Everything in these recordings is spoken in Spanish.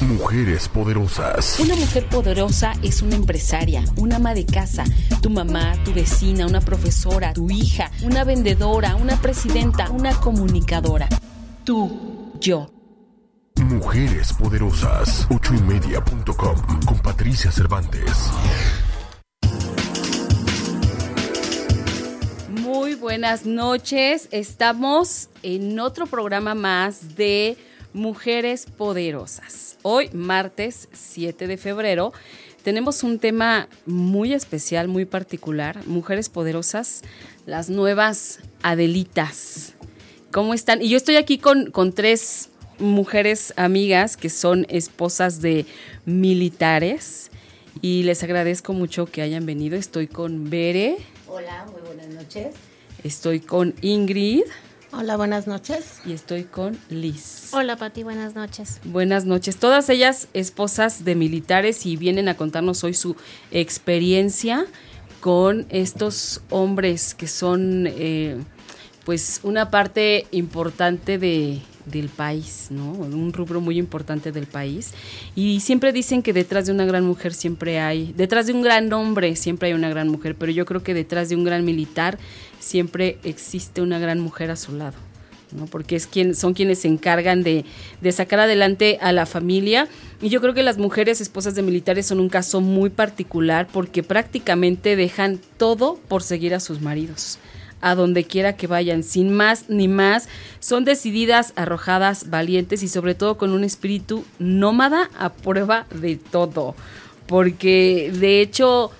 Mujeres poderosas. Una mujer poderosa es una empresaria, una ama de casa, tu mamá, tu vecina, una profesora, tu hija, una vendedora, una presidenta, una comunicadora. Tú, yo. Mujeres poderosas. Ochoymedia.com con Patricia Cervantes. Muy buenas noches. Estamos en otro programa más de Mujeres Poderosas. Hoy, martes 7 de febrero, tenemos un tema muy especial, muy particular. Mujeres Poderosas, las nuevas Adelitas. ¿Cómo están? Y yo estoy aquí con, con tres mujeres amigas que son esposas de militares y les agradezco mucho que hayan venido. Estoy con Bere. Hola, muy buenas noches. Estoy con Ingrid. Hola, buenas noches. Y estoy con Liz. Hola, Pati, buenas noches. Buenas noches. Todas ellas esposas de militares y vienen a contarnos hoy su experiencia con estos hombres que son, eh, pues, una parte importante de, del país, ¿no? Un rubro muy importante del país. Y siempre dicen que detrás de una gran mujer siempre hay, detrás de un gran hombre siempre hay una gran mujer, pero yo creo que detrás de un gran militar siempre existe una gran mujer a su lado. ¿no? porque es quien, son quienes se encargan de, de, sacar adelante a la familia. Y yo creo que las mujeres esposas de militares son un caso muy particular porque prácticamente dejan todo por seguir a sus maridos a donde quiera que vayan, sin más ni más. Son decididas, arrojadas, valientes y sobre todo con un espíritu nómada a prueba de todo. Porque de hecho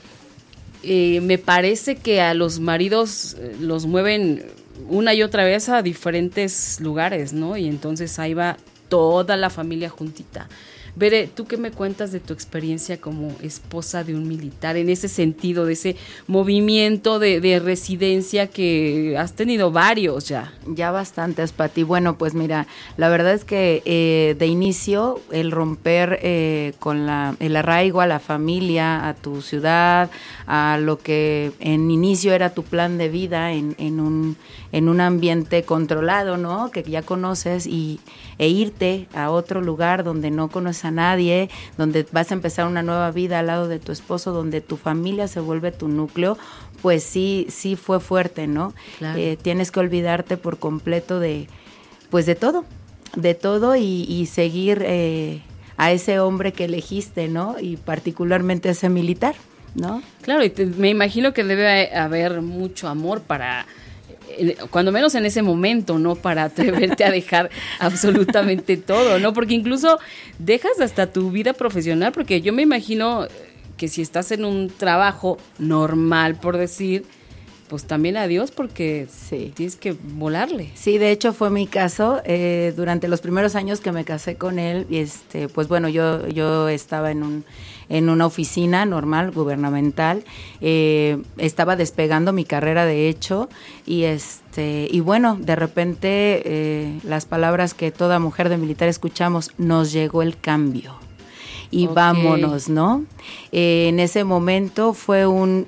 eh, me parece que a los maridos eh, los mueven una y otra vez a diferentes lugares, ¿no? Y entonces ahí va toda la familia juntita. Bere, ¿tú qué me cuentas de tu experiencia como esposa de un militar en ese sentido, de ese movimiento de, residencia que has tenido varios ya? Ya bastantes, Pati. Bueno, pues mira, la verdad es que eh, de inicio el romper eh, con la, el arraigo a la familia, a tu ciudad, a lo que en inicio era tu plan de vida en, en, un, en un ambiente controlado, ¿no? Que ya conoces y, e irte a otro lugar donde no conoces a nadie, donde vas a empezar una nueva vida al lado de tu esposo, donde tu familia se vuelve tu núcleo, pues sí, sí fue fuerte, ¿no? Eh, tienes que olvidarte por completo de, pues de todo, de todo y, seguir eh, a ese hombre que elegiste, ¿no? Y particularmente a ese militar, ¿no? Claro, y me imagino que debe haber mucho amor para cuando menos en ese momento, ¿no? Para atreverte a dejar absolutamente todo, ¿no? Porque incluso dejas hasta tu vida profesional, porque yo me imagino que si estás en un trabajo normal, por decir, pues también adiós porque sí. tienes que volarle. Sí, de hecho fue mi caso. Eh, durante los primeros años que me casé con él, este, pues bueno, yo, yo estaba en un en una oficina normal, gubernamental. Eh, estaba despegando mi carrera, de hecho, y este y bueno, de repente eh, las palabras que toda mujer de militar escuchamos, nos llegó el cambio y vámonos, ¿no? en ese momento fue un,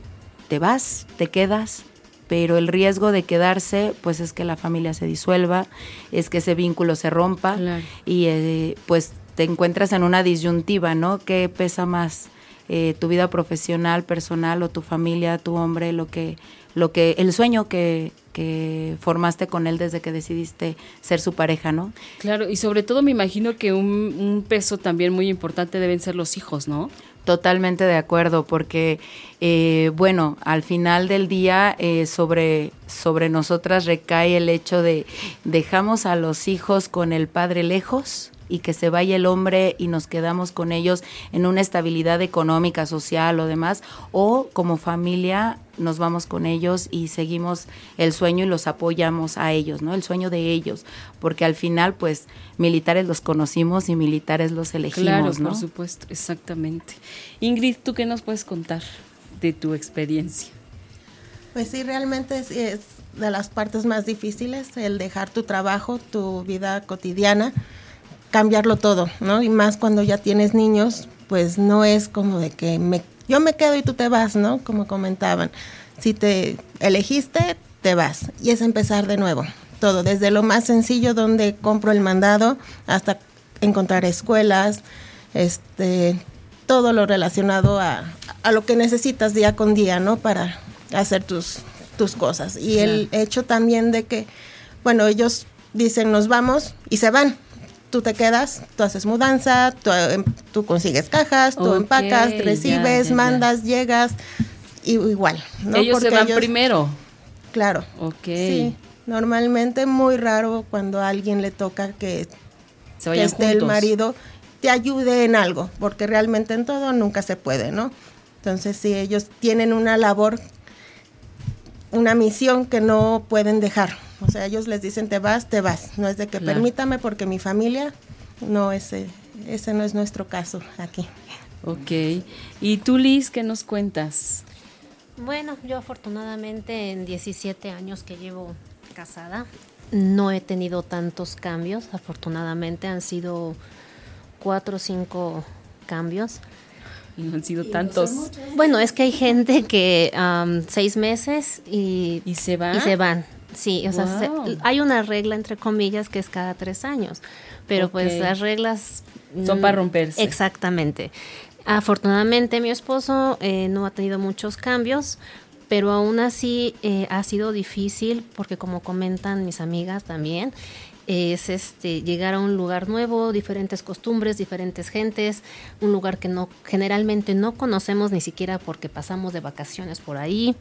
te vas, te quedas, pero el riesgo de quedarse, pues es que la familia se disuelva, es que ese vínculo se rompa y eh, pues te encuentras en una disyuntiva, ¿no? ¿Qué pesa más? Eh, tu vida profesional, personal o tu familia, tu hombre, lo que, lo que, el sueño que, que formaste con él desde que decidiste ser su pareja, ¿no? Claro, y sobre todo me imagino que un, un peso también muy importante deben ser los hijos, ¿no? Totalmente de acuerdo, porque, eh, bueno, al final del día eh, sobre, sobre nosotras recae el hecho de dejamos a los hijos con el padre lejos y que se vaya el hombre y nos quedamos con ellos en una estabilidad económica, social o demás, o como familia nos vamos con ellos y seguimos el sueño y los apoyamos a ellos, ¿no? El sueño de ellos, porque al final, pues, militares los conocimos y militares los elegimos, claro, ¿no? por supuesto, exactamente. Ingrid, ¿tú qué nos puedes contar? de tu experiencia. Pues sí, realmente es, es de las partes más difíciles, el dejar tu trabajo, tu vida cotidiana, cambiarlo todo, ¿no? Y más cuando ya tienes niños, pues no es como de que me, yo me quedo y tú te vas, ¿no? Como comentaban. Si te elegiste, te vas. Y es empezar de nuevo. Todo, desde lo más sencillo donde compro el mandado hasta encontrar escuelas, este, todo lo relacionado a, a lo que necesitas día con día, ¿no? Para hacer tus, tus cosas. Y el hecho también de que, bueno, ellos dicen nos vamos y se van. Tú te quedas, tú haces mudanza, tú, em, tú consigues cajas, tú empacas, recibes, ya, ya. mandas, llegas, y igual. ¿no? ellos se Porque van ellos- primero. Claro. Ok. Sí, normalmente muy raro cuando a alguien le toca que, Se que esté el marido te ayude en algo, porque realmente en todo nunca se puede, ¿no? Entonces, sí, ellos tienen una labor, una misión que no pueden dejar. O sea, ellos les dicen, te vas, te vas. No es de que Claro. permítame porque mi familia, no, ese, ese no es nuestro caso aquí. Ok. ¿Y tú, Liz, qué nos cuentas? Bueno, yo afortunadamente en 17 años que llevo casada no he tenido tantos cambios. Afortunadamente han sido cuatro o cinco cambios. Y no han sido tantos. Bueno, es que hay gente que am, seis meses y, ¿Y se va? y se van. Sí, o sea, se- hay una regla entre comillas que es cada tres años, pero pues las reglas Son mm, para romperse. Exactamente. Afortunadamente mi esposo eh, no ha tenido muchos cambios, pero aún así eh, ha sido difícil porque como comentan mis amigas también, es este llegar a un lugar nuevo, diferentes costumbres, diferentes gentes, un lugar que no generalmente no conocemos ni siquiera porque pasamos de vacaciones por ahí.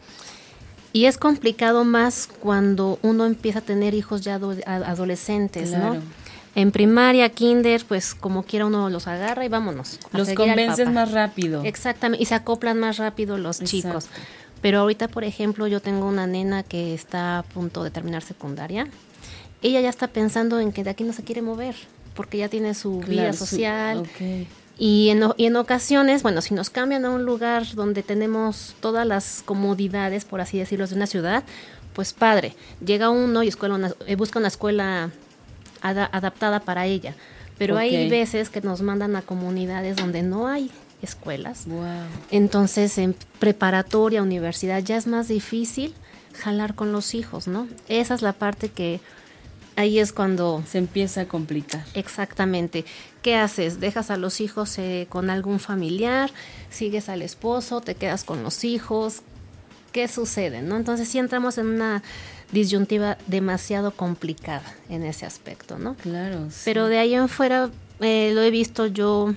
Y es complicado más cuando uno empieza a tener hijos ya adolescentes, Claro. ¿no? En primaria, kinder, pues como quiera uno los agarra y vámonos. Los convences más rápido. Exactamente, y se acoplan más rápido los chicos. Pero ahorita, por ejemplo, yo tengo una nena que está a punto de terminar secundaria. Ella ya está pensando en que de aquí no se quiere mover, porque ya tiene su vida Claro, su- social. Y en, y en ocasiones, bueno, si nos cambian a un lugar donde tenemos todas las comodidades, por así decirlo, de una ciudad, pues padre, llega uno y escuela una- eh, busca una escuela ada- adaptada para ella. Pero hay veces que nos mandan a comunidades donde no hay escuelas. Wow. Entonces, en preparatoria, universidad, ya es más difícil jalar con los hijos, ¿no? Esa es la parte que ahí es cuando Se empieza a complicar. Exactamente. ¿Qué haces? ¿Dejas a los hijos eh, con algún familiar? ¿Sigues al esposo? ¿Te quedas con los hijos? ¿Qué sucede? ¿no? Entonces sí entramos en una disyuntiva demasiado complicada en ese aspecto, ¿no? Claro. sí. Pero de ahí en fuera eh, lo he visto yo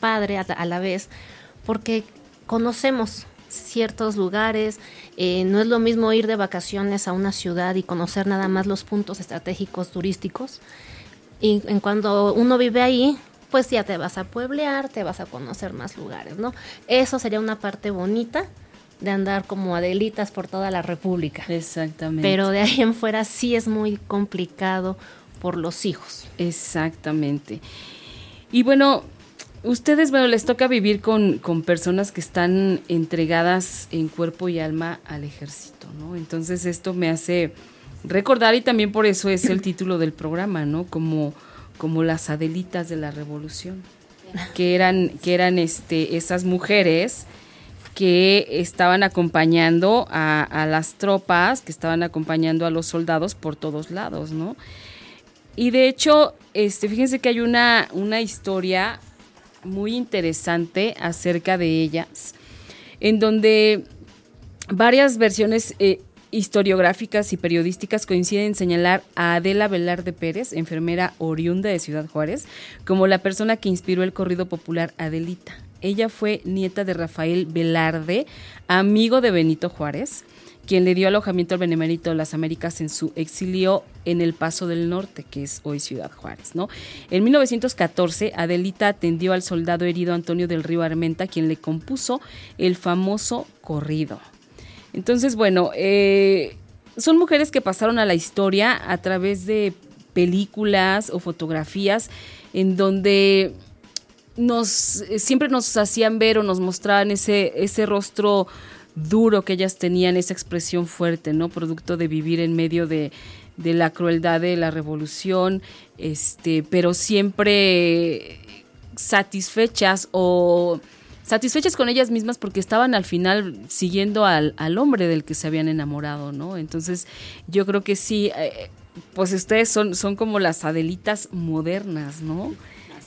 padre a, a la vez, porque conocemos ciertos lugares, eh, no es lo mismo ir de vacaciones a una ciudad y conocer nada más los puntos estratégicos turísticos. Y en cuando uno vive ahí, pues ya te vas a pueblear, te vas a conocer más lugares, ¿no? Eso sería una parte bonita de andar como adelitas por toda la República. Exactamente. Pero de ahí en fuera sí es muy complicado por los hijos. Exactamente. Y bueno, ustedes, bueno, les toca vivir con, con personas que están entregadas en cuerpo y alma al ejército, ¿no? Entonces esto me hace recordar y también por eso es el título del programa, ¿no? Como, como las Adelitas de la Revolución, que eran, que eran este, esas mujeres que estaban acompañando a, a las tropas, que estaban acompañando a los soldados por todos lados, ¿no? Y de hecho, este, fíjense que hay una, una historia muy interesante acerca de ellas, en donde varias versiones eh, historiográficas y periodísticas coinciden en señalar a Adela Velarde Pérez, enfermera oriunda de Ciudad Juárez, como la persona que inspiró el corrido popular Adelita. Ella fue nieta de Rafael Velarde, amigo de Benito Juárez, quien le dio alojamiento al Benemérito de las Américas en su exilio en El Paso del Norte, que es hoy Ciudad Juárez, ¿no? En 1914, Adelita atendió al soldado herido Antonio del Río Armenta, quien le compuso el famoso corrido. Entonces, bueno, eh, son mujeres que pasaron a la historia a través de películas o fotografías en donde nos eh, siempre nos hacían ver o nos mostraban ese ese rostro duro que ellas tenían, esa expresión fuerte, ¿no? Producto de vivir en medio de, de la crueldad de la revolución, este, pero siempre satisfechas o satisfechas con ellas mismas porque estaban al final siguiendo al, al hombre del que se habían enamorado, ¿no? Entonces, yo creo que sí, eh, pues ustedes son, son como las Adelitas modernas, ¿no?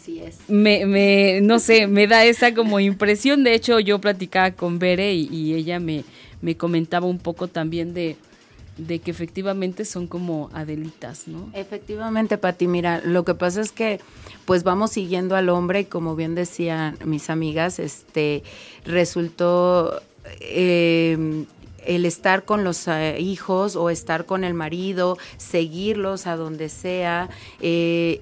Así es. Me, me, no sé, me da esa como impresión. De hecho, yo platicaba con Bere y, y ella me, me comentaba un poco también de, de que efectivamente son como Adelitas, ¿no? Efectivamente, Pati, mira, lo que pasa es que pues vamos siguiendo al hombre y como bien decían mis amigas, este resultó eh, el estar con los eh, hijos o estar con el marido, seguirlos a donde sea, eh,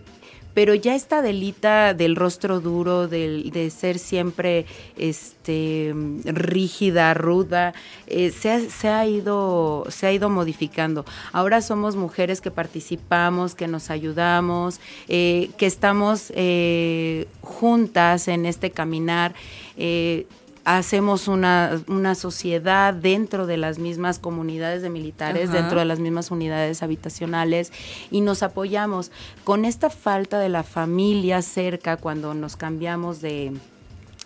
pero ya esta delita del rostro duro, del, de ser siempre este, rígida, ruda, eh, se, ha, se, ha, ido, se ha ido modificando. Ahora somos mujeres que participamos, que nos ayudamos, eh, que estamos eh, juntas en este caminar hacemos una, una, sociedad dentro de las mismas comunidades de militares, Ajá. dentro de las mismas unidades habitacionales y nos apoyamos. Con esta falta de la familia cerca cuando nos cambiamos de,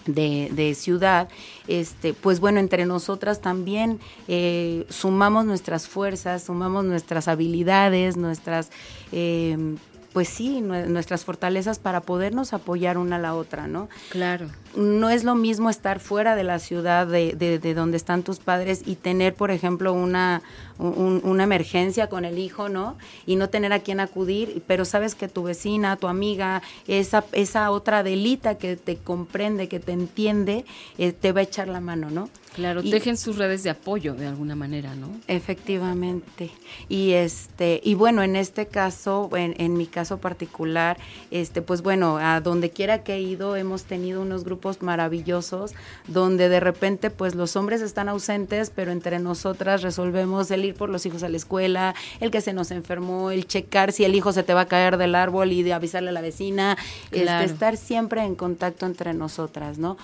de, de, ciudad, este, pues bueno, entre nosotras también eh, sumamos nuestras fuerzas, sumamos nuestras habilidades, nuestras... Eh, pues sí, nuestras fortalezas para podernos apoyar una a la otra, ¿no? Claro. No es lo mismo estar fuera de la ciudad de, de, de donde están tus padres y tener, por ejemplo, una, un, una emergencia con el hijo, ¿no? Y no tener a quién acudir, pero sabes que tu vecina, tu amiga, esa, esa otra delita que te comprende, que te entiende, eh, te va a echar la mano, ¿no? Claro, y, dejen sus redes de apoyo de alguna manera, ¿no? Efectivamente. Y este, y bueno, en este caso, en, en, mi caso particular, este, pues bueno, a donde quiera que he ido, hemos tenido unos grupos maravillosos, donde de repente, pues los hombres están ausentes, pero entre nosotras resolvemos el ir por los hijos a la escuela, el que se nos enfermó, el checar si el hijo se te va a caer del árbol y de avisarle a la vecina, claro. este, estar siempre en contacto entre nosotras, ¿no?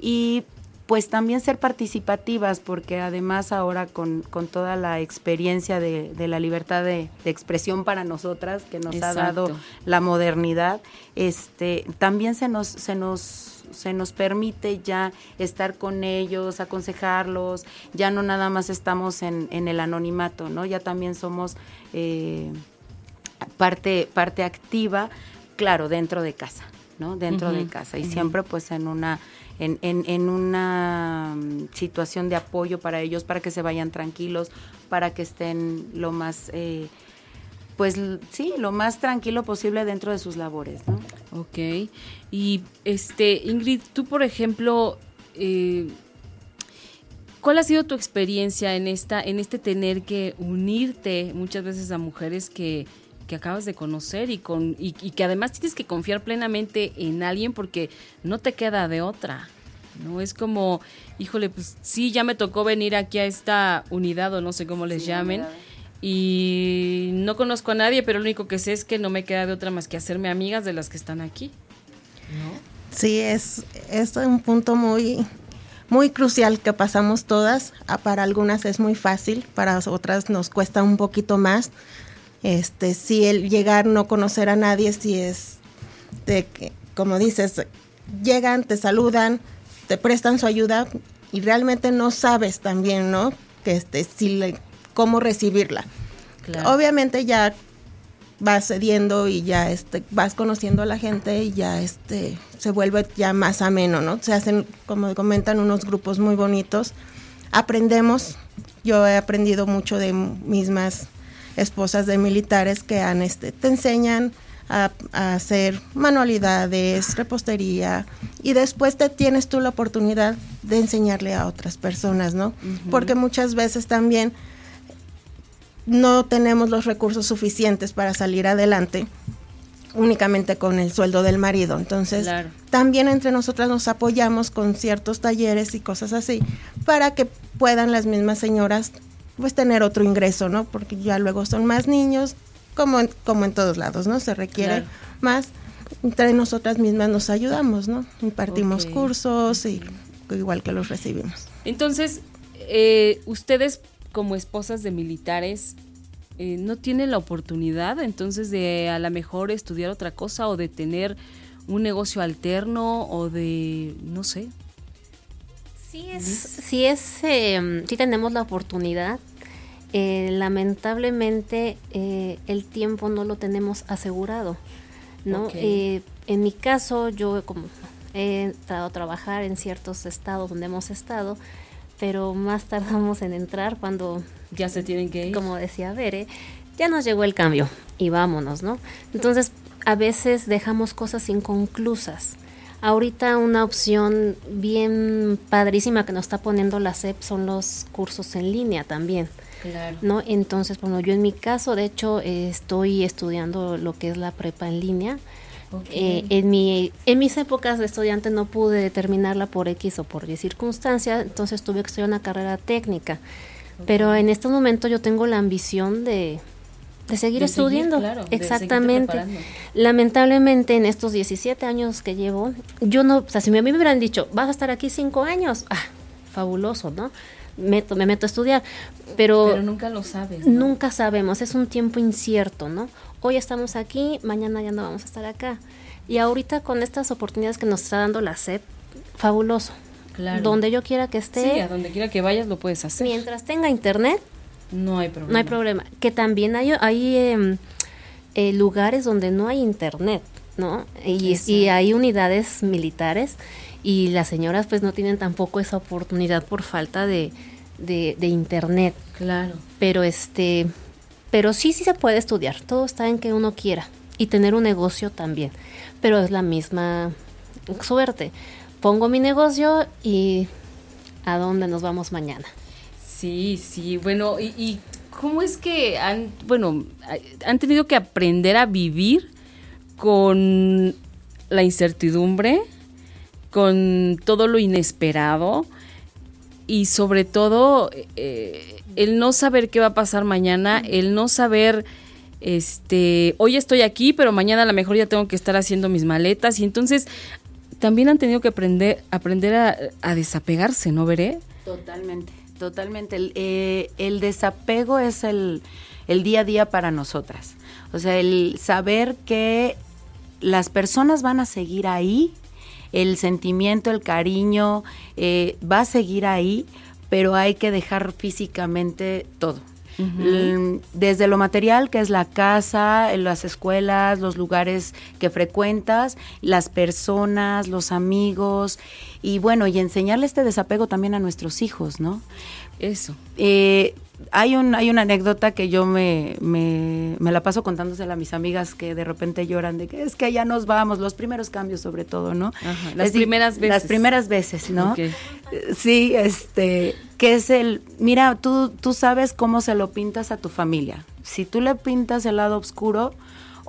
Y pues también ser participativas, porque además ahora con, con toda la experiencia de, de la libertad de, de, expresión para nosotras que nos Exacto. ha dado la modernidad, este, también se nos, se nos se nos permite ya estar con ellos, aconsejarlos, ya no nada más estamos en, en el anonimato, ¿no? Ya también somos eh, parte, parte activa, claro, dentro de casa, ¿no? Dentro uh -huh, de casa. Y uh -huh. siempre pues en una en, en, en, una situación de apoyo para ellos, para que se vayan tranquilos, para que estén lo más, eh, pues sí, lo más tranquilo posible dentro de sus labores. ¿no? Ok. Y este, Ingrid, tú por ejemplo, eh, ¿cuál ha sido tu experiencia en esta, en este tener que unirte muchas veces a mujeres que que acabas de conocer y, con, y, y, que además tienes que confiar plenamente en alguien porque no te queda de otra. No es como, híjole, pues sí, ya me tocó venir aquí a esta unidad o no sé cómo les sí, llamen. Y no conozco a nadie, pero lo único que sé es que no me queda de otra más que hacerme amigas de las que están aquí. ¿no? Sí, es, es un punto muy, muy crucial que pasamos todas. Ah, Para algunas es muy fácil, para otras nos cuesta un poquito más este si el llegar no conocer a nadie si es de que como dices llegan te saludan te prestan su ayuda y realmente no sabes también no que este si le, cómo recibirla. Claro. obviamente ya vas cediendo y ya este vas conociendo a la gente y ya este se vuelve ya más ameno no se hacen como comentan unos grupos muy bonitos. Aprendemos. Yo he aprendido mucho de mismas esposas de militares que han, este, te enseñan a, a, hacer manualidades, repostería y después te tienes tú la oportunidad de enseñarle a otras personas, ¿no? Uh -huh. Porque muchas veces también no tenemos los recursos suficientes para salir adelante únicamente con el sueldo del marido. Entonces, claro. también entre nosotras nos apoyamos con ciertos talleres y cosas así para que puedan las mismas señoras pues tener otro ingreso, ¿no? Porque ya luego son más niños, como en, como en todos lados, ¿no? Se requiere claro. más. entre nosotras mismas nos ayudamos, ¿no? Impartimos cursos y igual que los recibimos. Entonces, eh, ustedes como esposas de militares, eh, ¿no tienen la oportunidad entonces de a lo mejor estudiar otra cosa o de tener un negocio alterno o de, no sé? Sí es, sí es, eh, sí tenemos la oportunidad. Eh, lamentablemente eh, el tiempo no lo tenemos asegurado, ¿no? Ok. Eh, en mi caso, yo como he entrado a trabajar en ciertos estados donde hemos estado, pero más tardamos en entrar cuando Ya se tienen que ir. como decía Bere, ya nos llegó el cambio y vámonos, ¿no? Entonces, a veces dejamos cosas inconclusas. Ahorita una opción bien padrísima que nos está poniendo la SEP son los cursos en línea también, Claro. ¿no? Entonces, bueno, yo en mi caso, de hecho, eh, estoy estudiando lo que es la prepa en línea. Eh, en, mi, en mis épocas de estudiante no pude terminarla por X o por Y circunstancias, entonces tuve que estudiar una carrera técnica. Pero en este momento yo tengo la ambición de, de seguir De seguir, estudiando. claro, Exactamente. Lamentablemente en estos 17 años que llevo, yo no, o sea, si a mí me hubieran dicho, vas a estar aquí 5 años, ah, fabuloso, ¿no? Meto, me meto a estudiar, pero, Pero nunca lo sabes. ¿no? nunca sabemos, es un tiempo incierto, ¿no? Hoy estamos aquí, mañana ya no vamos a estar acá. Y ahorita con estas oportunidades que nos está dando la SEP, fabuloso. Claro. Donde yo quiera que esté, Sí, a donde quiera que vayas lo puedes hacer. mientras tenga internet, No hay problema. no hay problema. Que también hay, hay em, eh, lugares donde no hay internet, ¿no? Y, hay unidades militares y las señoras pues no tienen tampoco esa oportunidad por falta de, de, de internet. Claro. Pero este, pero sí, sí se puede estudiar. Todo está en que uno quiera y tener un negocio también. Pero es la misma suerte. Pongo mi negocio y a dónde nos vamos mañana. Sí, sí, bueno, y, y cómo es que han, bueno, han tenido que aprender a vivir con la incertidumbre, con todo lo inesperado y sobre todo eh, el no saber qué va a pasar mañana, el no saber, este, hoy estoy aquí, pero mañana a lo mejor ya tengo que estar haciendo mis maletas y entonces también han tenido que aprender, aprender a, a desapegarse, ¿no veré? Totalmente, totalmente. El, eh, el desapego es el, el día a día para nosotras. O sea, el saber que las personas van a seguir ahí, el sentimiento, el cariño eh, va a seguir ahí, pero hay que dejar físicamente todo. L- Desde lo material, que es la casa, las escuelas, los lugares que frecuentas, las personas, los amigos, y bueno, y enseñarle este desapego también a nuestros hijos, ¿no? Eso. Eh, hay, un, hay una anécdota que yo me, me, me la paso contándosela a mis amigas que de repente lloran de que es que ya nos vamos, los primeros cambios sobre todo, ¿no? Ajá, las Es di- primeras Las veces. primeras veces, ¿no? Sí, este, que es el, mira, tú, tú sabes cómo se lo pintas a tu familia. Si tú le pintas el lado oscuro,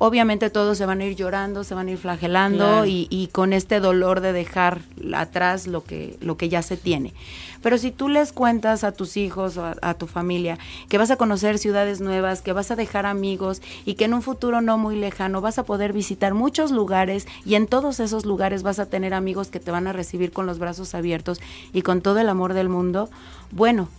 obviamente todos se van a ir llorando, se van a ir flagelando Claro. y, y con este dolor de dejar atrás lo que, lo que ya se tiene. Pero si tú les cuentas a tus hijos o a, a tu familia que vas a conocer ciudades nuevas, que vas a dejar amigos y que en un futuro no muy lejano vas a poder visitar muchos lugares y en todos esos lugares vas a tener amigos que te van a recibir con los brazos abiertos y con todo el amor del mundo, bueno,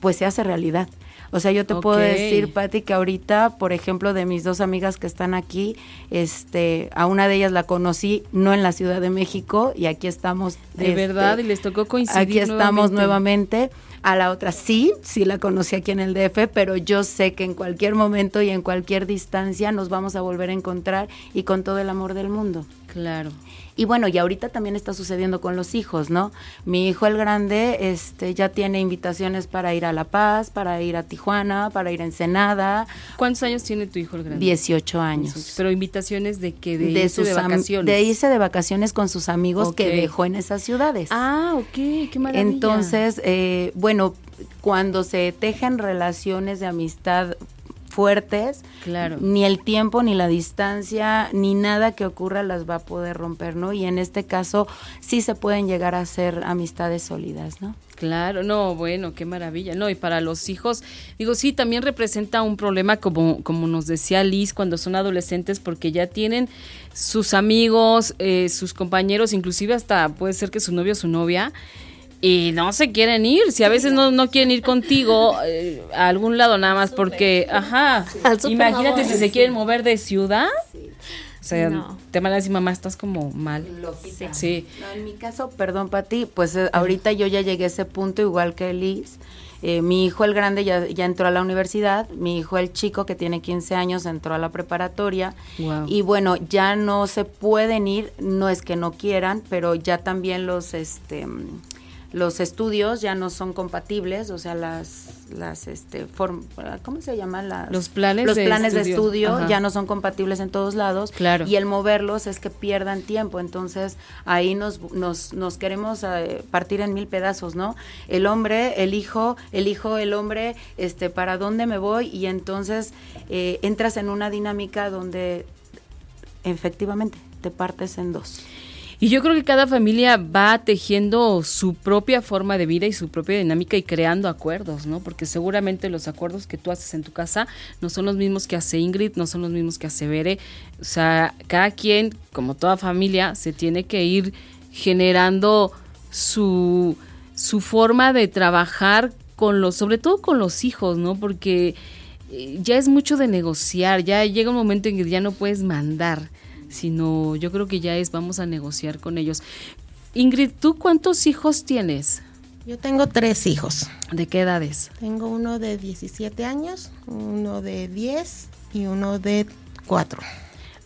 pues se hace realidad. O sea, yo te puedo decir, Patti, que ahorita, por ejemplo, de mis dos amigas que están aquí, este, a una de ellas la conocí no en la Ciudad de México y aquí estamos. De este, verdad, y les tocó coincidir Aquí estamos nuevamente. A la otra sí, sí la conocí aquí en el DF, pero yo sé que en cualquier momento y en cualquier distancia nos vamos a volver a encontrar y con todo el amor del mundo. Claro. Y bueno, y ahorita también está sucediendo con los hijos, ¿no? Mi hijo el grande este, ya tiene invitaciones para ir a La Paz, para ir a Tijuana, para ir a Ensenada, ¿Cuántos años tiene tu hijo el grande? 18 años. Pero invitaciones de que de, de, irse sus de vacaciones. de irse de vacaciones con sus amigos que dejó en esas ciudades. Ah, ok, qué maravilla. Entonces, eh, bueno, cuando se tejen relaciones de amistad fuertes, Claro. ni el tiempo, ni la distancia, ni nada que ocurra las va a poder romper, ¿no? Y en este caso sí se pueden llegar a ser amistades sólidas, ¿no? Claro, no, bueno, qué maravilla. No, y para los hijos, digo, sí, también representa un problema como, como nos decía Liz cuando son adolescentes, porque ya tienen sus amigos, eh, sus compañeros, inclusive hasta puede ser que su novio o su novia, y no se quieren ir. Si a veces no, no quieren ir contigo eh, a algún lado nada más porque, ajá, imagínate si se quieren mover de ciudad. O sea, te van a decir, mamá, estás como mal. Sí. en mi caso, perdón, Pati, pues eh, ahorita yo ya llegué a ese punto, igual que Liz. Eh, mi hijo el grande ya, ya, entró a la universidad, mi hijo el chico que tiene 15 años entró a la preparatoria y bueno, ya no se pueden ir, no es que no quieran, pero ya también los este los estudios ya no son compatibles, o sea, las las este ¿cómo se llaman las los planes los de planes estudio. de estudio ya no son compatibles en todos lados claro. y el moverlos es que pierdan tiempo, entonces ahí nos nos, nos queremos eh, partir en mil pedazos, ¿no? El hombre, el hijo, el hijo, el hombre, este para dónde me voy y entonces eh, entras en una dinámica donde efectivamente te partes en dos. Y yo creo que cada familia va tejiendo su propia forma de vida y su propia dinámica y creando acuerdos, ¿no? Porque seguramente los acuerdos que tú haces en tu casa no son los mismos que hace Ingrid, no son los mismos que hace Bere. O sea, cada quien, como toda familia, se tiene que ir generando su, su forma de trabajar con los, sobre todo con los hijos, ¿no? Porque eh, ya es mucho de negociar, ya llega un momento en que ya no puedes mandar sino yo creo que ya es vamos a negociar con ellos. Ingrid, ¿tú cuántos hijos tienes? Yo tengo tres hijos. ¿De qué edades? Tengo uno de 17 años, uno de 10 y uno de 4.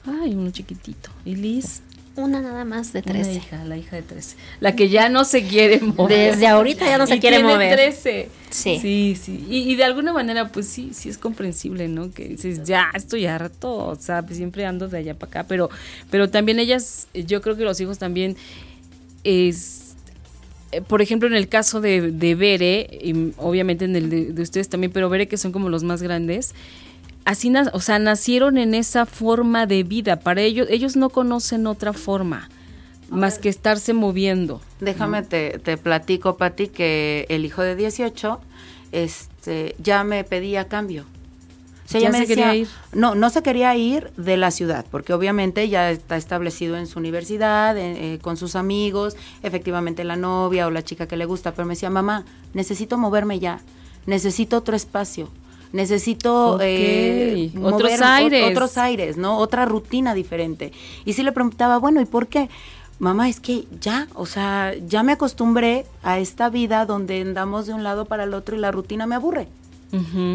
Ay, uno chiquitito. ¿Y Liz? Una nada más de 13. Una hija, la hija de 13. La que ya no se quiere mover. Desde ahorita ya no se quiere tiene mover. 13. Sí. Sí, sí. Y, de alguna manera, pues sí, sí es comprensible, ¿no? Que dices, ya estoy harto, o sea, siempre ando de allá para acá. Pero, pero también ellas, yo creo que los hijos también es eh, por ejemplo, en el caso de, de Bere, y obviamente en el de, de, ustedes también, pero Bere que son como los más grandes, así, o sea, nacieron en esa forma de vida. Para ellos, ellos no conocen otra forma más que estarse moviendo. Déjame te, te platico, Pati, que el hijo de 18 este, ya me pedía cambio. O sea, ¿Ya me se quería ir? No, no se quería ir de la ciudad, porque obviamente ya está establecido en su universidad, eh, con sus amigos, efectivamente la novia o la chica que le gusta, pero me decía, mamá, necesito moverme ya, necesito otro espacio necesito eh, otros aires. otros aires, ¿no? Otra rutina diferente. Y si le preguntaba, bueno, ¿y por qué? Mamá, es que ya, o sea, ya me acostumbré a esta vida donde andamos de un lado para el otro y la rutina me aburre.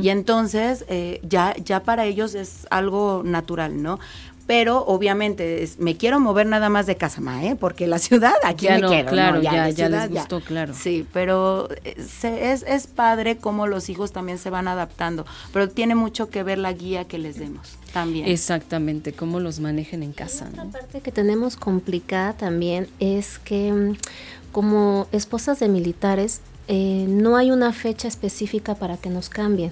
Y entonces eh, ya, ya para ellos es algo natural, ¿no? Pero obviamente me quiero mover nada más de Casamá, ¿eh? Porque la ciudad aquí ya me quiero, claro, ya, ya, les gustó, claro. Sí, pero eh, es, es padre cómo los hijos también se van adaptando, pero tiene mucho que ver la guía que les demos también. Exactamente, cómo los manejen en casa. Otra parte que tenemos complicada también es que mm, como esposas de militares eh, no hay una fecha específica para que nos cambien.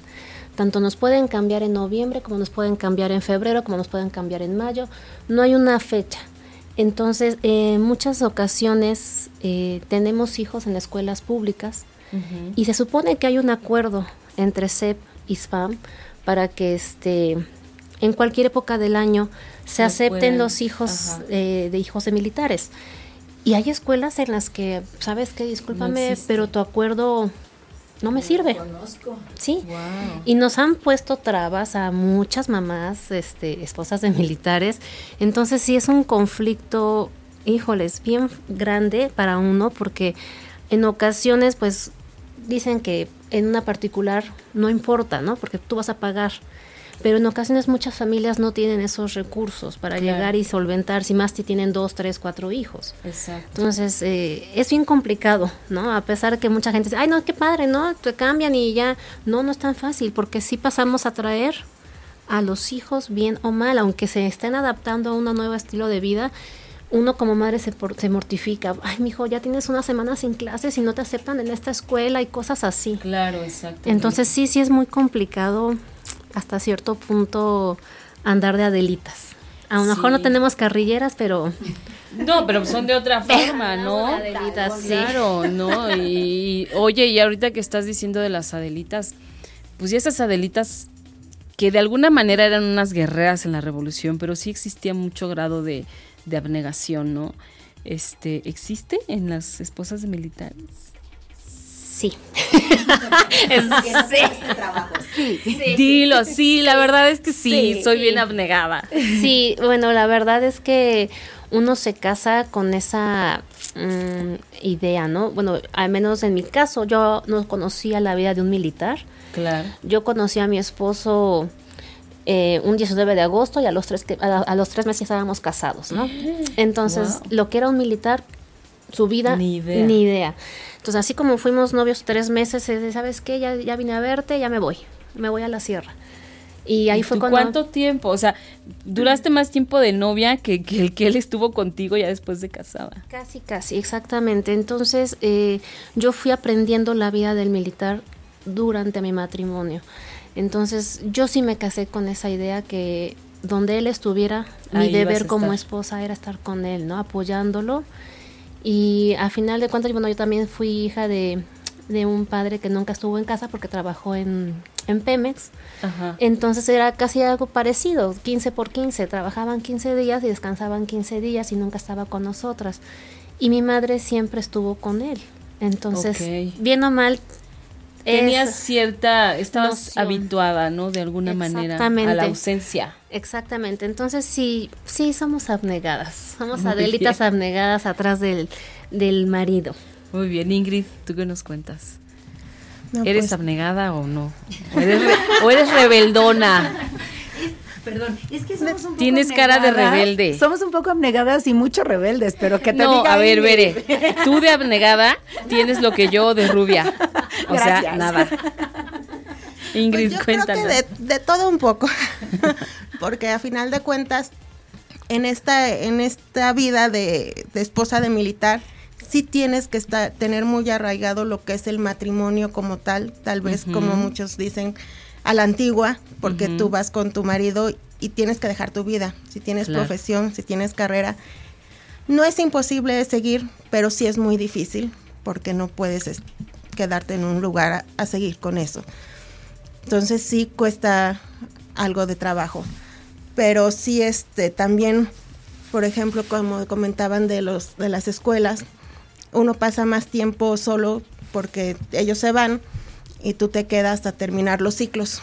Tanto nos pueden cambiar en noviembre, como nos pueden cambiar en febrero, como nos pueden cambiar en mayo. No hay una fecha. Entonces, en muchas ocasiones eh, tenemos hijos en escuelas públicas y se supone que hay un acuerdo entre CEP y SPAM para que este, en cualquier época del año se acepten los hijos eh, de hijos de militares. Y hay escuelas en las que, ¿sabes qué? Discúlpame, pero tu acuerdo no me sirve. Conozco. Sí. Y nos han puesto trabas a muchas mamás, este, esposas de militares. Entonces sí es un conflicto, híjoles, bien grande para uno porque en ocasiones pues dicen que en una particular no importa, ¿no? Porque tú vas a pagar pero en ocasiones muchas familias no tienen esos recursos para llegar y solventar, si más si tienen dos, tres, cuatro hijos. Exacto. Entonces, eh, es bien complicado, ¿no? A pesar de que mucha gente dice, ay, no, qué padre, ¿no? Te cambian y ya. No, no es tan fácil, porque sí pasamos a traer a los hijos bien o mal, aunque se estén adaptando a un nuevo estilo de vida, uno como madre se, se mortifica. Ay, mijo, ya tienes una semana sin clases y no te aceptan en esta escuela y cosas así. Claro, exacto. Entonces sí, sí es muy complicado hasta cierto punto andar de adelitas. A lo mejor no tenemos carrilleras, pero No, pero son de otra forma, ¿no? Adelitas, sí. Claro, ¿no? Y, y, oye, y ahorita que estás diciendo de las Adelitas, pues ya esas Adelitas que de alguna manera eran unas guerreras en la revolución, pero sí existía mucho grado de, de abnegación, ¿no? Este, ¿existe en las esposas de militares? sí. Dilo, sí, la verdad es que sí, Sí. soy bien abnegada. Sí, bueno, la verdad es que uno se casa con esa mm, idea, ¿no? Bueno, al menos en mi caso, yo no conocía la vida de un militar. Claro. Yo conocí a mi esposo eh, un 19 de agosto y a los tres que, a, a los tres meses estábamos casados, ¿no? Entonces, Wow. lo que era un militar, su vida, Ni idea. Ni idea. Entonces, así como fuimos novios tres meses, ¿sabes qué? Ya, ya vine a verte, ya me voy. Me voy a la sierra. Y ahí ¿Y fue cuando... ¿Cuánto tiempo? O sea, duraste más tiempo de novia que, que el que él estuvo contigo ya después de casada. Casi, casi, exactamente. Entonces, eh, yo fui aprendiendo la vida del militar durante mi matrimonio. Entonces, yo sí me casé con esa idea que donde él estuviera, mi Ahí deber como esposa era estar con él, ¿no? Apoyándolo. Y a final de cuentas, bueno, yo también fui hija de, de un padre que nunca estuvo en casa porque trabajó en, en Pemex. Ajá. Entonces era casi algo parecido, 15 por 15, trabajaban 15 días y descansaban 15 días y nunca estaba con nosotras. Y mi madre siempre estuvo con él. Entonces, bien o mal, Tenías es- cierta, estabas noción. habituada, ¿no? De alguna manera a la ausencia. Exactamente, entonces sí, sí somos abnegadas, somos Muy adelitas bien. abnegadas atrás del, del marido. Muy bien, Ingrid, ¿tú qué nos cuentas? No, ¿Eres pues, abnegada o no? ¿O eres, re- o eres rebeldona? Perdón, es que somos un poco Tienes cara de abnegadas. rebelde. Somos un poco abnegadas y mucho rebeldes, pero que te No, diga a ver, veré. Tú de abnegada tienes lo que yo de rubia. O sea, nada. Ingrid, Pues yo cuéntanos. creo que de, de todo un poco, porque a final de cuentas, en esta, en esta vida de, de esposa de militar, sí tienes que estar, tener muy arraigado lo que es el matrimonio como tal, tal vez como muchos dicen a la antigua, porque tú vas con tu marido y tienes que dejar tu vida, si tienes Claro. profesión, si tienes carrera. No es imposible seguir, pero sí es muy difícil, porque no puedes es- quedarte en un lugar a- a seguir con eso. Entonces sí cuesta algo de trabajo. Pero sí este también, por ejemplo, como comentaban de los de las escuelas, uno pasa más tiempo solo porque ellos se van y tú te quedas hasta terminar los ciclos.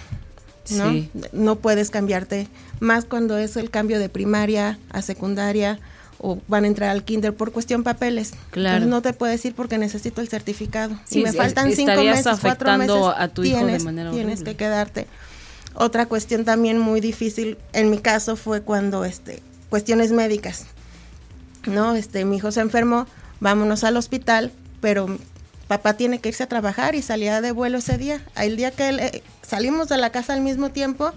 ¿no? Sí. no puedes cambiarte más cuando es el cambio de primaria a secundaria o van a entrar al kinder por cuestión papeles. Claro. Entonces no te puedes ir porque necesito el certificado. Sí, si me faltan cinco meses, cuatro meses, a tu hijo de tienes, manera tienes que quedarte. Otra cuestión también muy difícil en mi caso fue cuando este cuestiones médicas. No, este mi hijo se enfermó, vámonos al hospital, pero papá tiene que irse a trabajar y salía de vuelo ese día. El día que él, eh, salimos de la casa al mismo tiempo,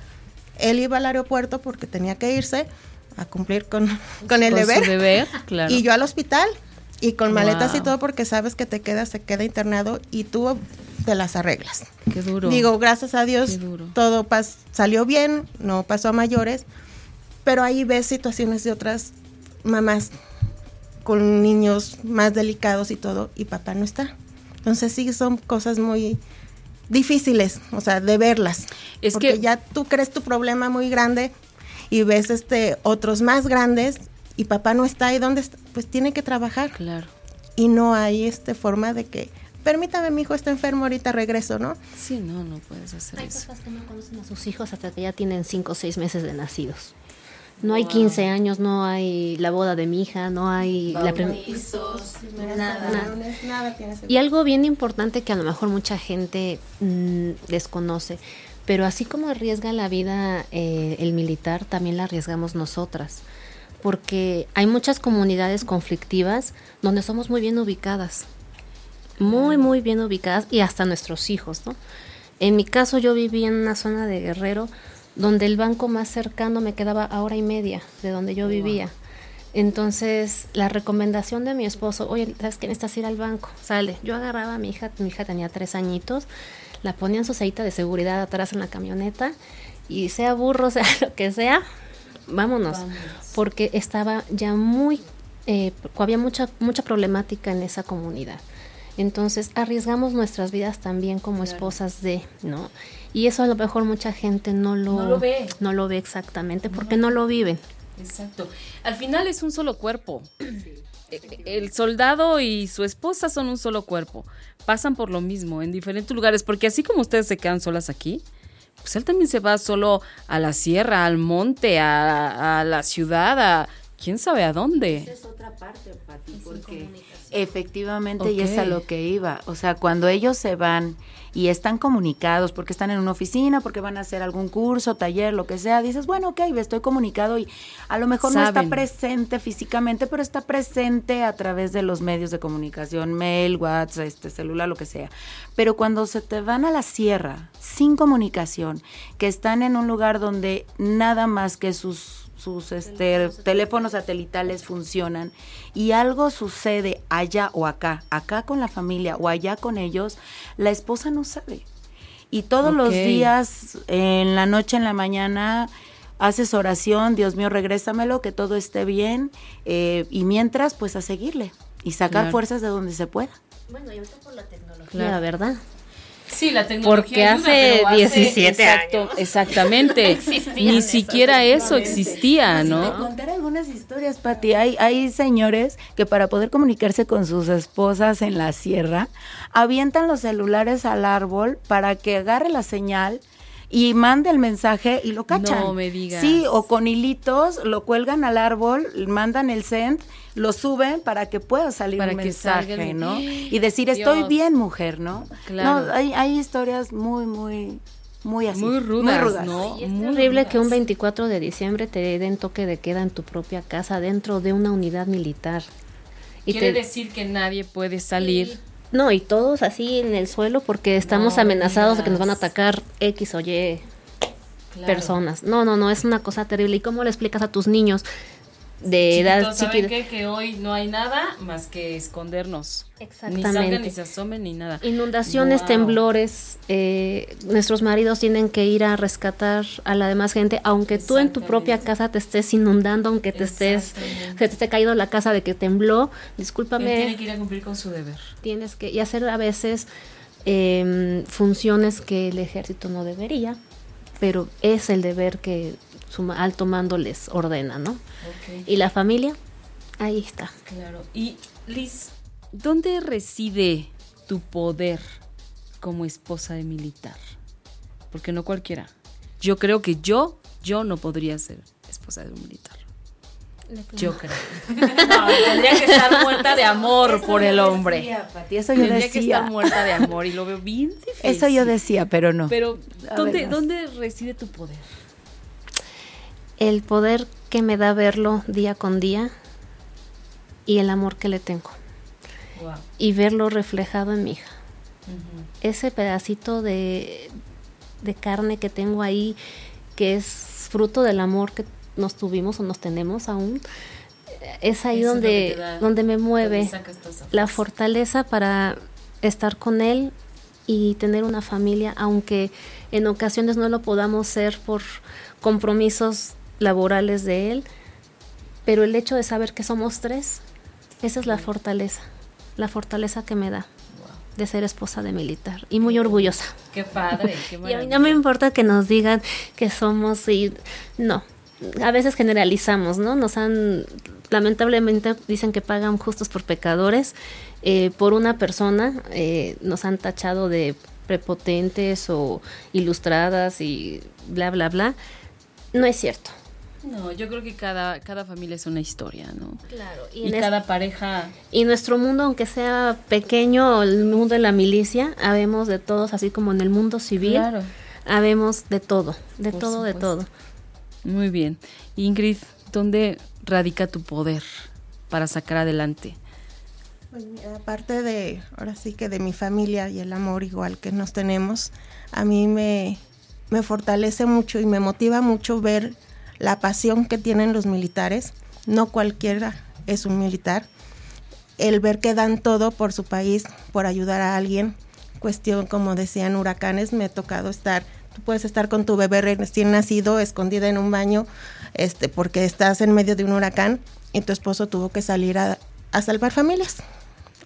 él iba al aeropuerto porque tenía que irse a cumplir con, con el Con su deber. deber, claro. Y yo al hospital y con maletas y todo porque sabes que te quedas, se queda internado y tú te las arreglas. Qué duro. Digo, gracias a Dios todo pas- salió bien, no pasó a mayores, pero ahí ves situaciones de otras mamás con niños más delicados y todo y papá no está. Entonces sí son cosas muy difíciles, o sea, de verlas. Es porque que- ya tú crees tu problema muy grande y ves este otros más grandes y papá no está y dónde está, pues tiene que trabajar Claro. y no hay este forma de que permítame mi hijo está enfermo ahorita regreso, ¿no? Sí, no, no puedes hacer Hay eso. papás que no conocen a sus hijos hasta que ya tienen 5 o 6 meses de nacidos. No hay 15 años, no hay la boda de mi hija, no hay la prim- Nada, nada. Y algo bien importante que a lo mejor mucha gente mm, desconoce, pero así como arriesga la vida eh, el militar, también la arriesgamos nosotras, porque hay muchas comunidades conflictivas donde somos muy bien ubicadas, muy, muy bien ubicadas y hasta nuestros hijos, ¿no? En mi caso yo viví en una zona de Guerrero donde el banco más cercano me quedaba a hora y media de donde yo vivía. Entonces, la recomendación de mi esposo, oye, ¿sabes qué? Necesitas ir al banco. Sale. Yo agarraba a mi hija, mi hija tenía tres añitos, la ponía en su ceita de seguridad atrás en la camioneta y sea burro, sea lo que sea, vámonos, porque estaba ya muy, eh, había mucha, mucha problemática en esa comunidad. Entonces arriesgamos nuestras vidas también como esposas de, ¿no? Y eso a lo mejor mucha gente no lo, No lo ve. no lo ve exactamente porque no lo viven. Exacto. Al final es un solo cuerpo. E- El soldado y su esposa son un solo cuerpo. Pasan por lo mismo en diferentes lugares, porque así como ustedes se quedan solas aquí, pues él también se va solo a la sierra, al monte, a, a la ciudad, a quién sabe a dónde. es otra parte, Pati, porque efectivamente y es a lo que iba. O sea, cuando ellos se van y están comunicados porque están en una oficina, porque van a hacer algún curso, taller, lo que sea, dices, bueno, ok, estoy comunicado y a lo mejor no está presente físicamente, pero está presente a través de los medios de comunicación, mail, WhatsApp, este celular, lo que sea. Pero cuando se te van a la sierra sin comunicación, que están en un lugar donde nada más que sus sus este, teléfonos satelitales funcionan y algo sucede allá o acá, acá con la familia o allá con ellos, la esposa no sabe. Y todos los días, en la noche, en la mañana, haces oración, Dios mío, regrésamelo, que todo esté bien, eh, y mientras, pues a seguirle y sacar Claro. fuerzas de donde se pueda. Bueno, y ahorita por la tecnología, Claro. ¿verdad? Sí, la Porque hace 17 exacto, años. Exactamente. Ni siquiera eso existía, Te ¿no? contaré algunas historias, Pati. Hay, hay señores que para poder comunicarse con sus esposas en la sierra, avientan los celulares al árbol para que agarre la señal y mande el mensaje y lo cachan. No me digas. Sí, o con hilitos lo cuelgan al árbol, mandan el send, lo suben para que pueda salir Para un que mensaje, salga el- ¿no? Y decir, estoy bien, mujer, ¿no? Claro. No, hay, hay historias muy, muy, muy así. Muy rudas, ¿no? Y es Muy terrible que un rudas. 24 de diciembre te den toque de queda en tu propia casa dentro de una unidad militar. Y Quiere te- decir que nadie puede salir. no, y todos así en el suelo porque estamos No amenazados de que nos van a atacar X o Y Claro. personas. No, no, no, es una cosa terrible. ¿Y cómo le explicas a tus niños de edad ¿saben qué? Que hoy no hay nada más que escondernos. Ni Exactamente. salgan, ni se asomen, ni nada. Inundaciones, Wow. temblores, eh, nuestros maridos tienen que ir a rescatar a la demás gente, aunque tú en tu propia casa te estés inundando, aunque te estés, se te esté caído la casa de que tembló, Él discúlpame, tiene que ir a cumplir con su deber. tienes que, y hacer a veces em, funciones que el ejército no debería, pero es el deber que su alto mando les ordena, ¿no? Y la familia, ahí está. Claro. Y Liz, ¿dónde reside tu poder como esposa de militar? Porque no cualquiera. Yo creo que yo, yo no podría ser esposa de un militar. Yo creo. No, tendría que estar muerta de amor por el hombre. Decía, Pati, eso yo Tendría que decía. estar muerta de amor y lo veo bien difícil. Eso yo decía, pero no. Pero, ¿dónde. ¿dónde reside tu poder? El poder que me da verlo día con día y el amor que le tengo. Wow. y verlo reflejado en mi hija. Ese pedacito de, de carne que tengo ahí, que es fruto del amor que nos tuvimos o nos tenemos aún, es ahí Eso es lo donde, da- donde me mueve la fortaleza para estar con él y tener una familia, aunque en ocasiones no lo podamos ser por compromisos laborales de él, pero el hecho de saber que somos tres, esa es la fortaleza, la fortaleza que me da de ser esposa de militar y muy orgullosa. Qué padre, qué Y a mí maravilla. no me importa que nos digan que somos y no. A veces generalizamos, ¿no? Nos han, lamentablemente, dicen que pagan justos por pecadores. Eh, por una persona eh, nos han tachado de prepotentes o ilustradas y bla, bla, bla. No es cierto. No, yo creo que cada, cada familia es una historia, ¿no? Claro. Y, cada pareja... Y nuestro mundo, aunque sea pequeño, el mundo de la milicia, habemos de todos, así como en el mundo civil, Claro. habemos de todo, de Por todo, de todo. Muy bien. Ingrid, ¿dónde radica tu poder para sacar adelante? Pues mira, aparte de, ahora sí que de mi familia y el amor igual que nos tenemos, a mí me, me fortalece mucho y me motiva mucho ver la pasión que tienen los militares. No cualquiera es un militar. El ver que dan todo por su país, por ayudar a alguien. Cuestión, como decían, huracanes, me ha tocado estar, tú puedes estar con tu bebé recién nacido, escondida en un baño, este, porque estás en medio de un huracán y tu esposo tuvo que salir a, a salvar familias.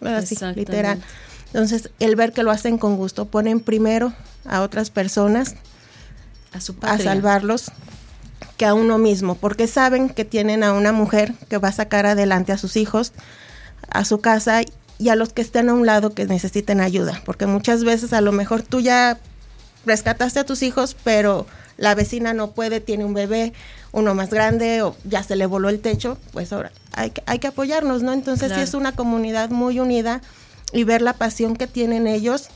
Así, literal. Entonces, el ver que lo hacen con gusto, ponen primero a otras personas a, su a salvarlos que a uno mismo, porque saben que tienen a una mujer que va a sacar adelante a sus hijos, a su casa y a los que estén a un lado que necesiten ayuda, porque muchas veces a lo mejor tú ya rescataste a tus hijos, pero la vecina no puede, tiene un bebé, uno más grande o ya se le voló el techo, pues ahora hay que, hay que apoyarnos, ¿no? Entonces sí es una comunidad muy unida y ver la pasión que tienen ellos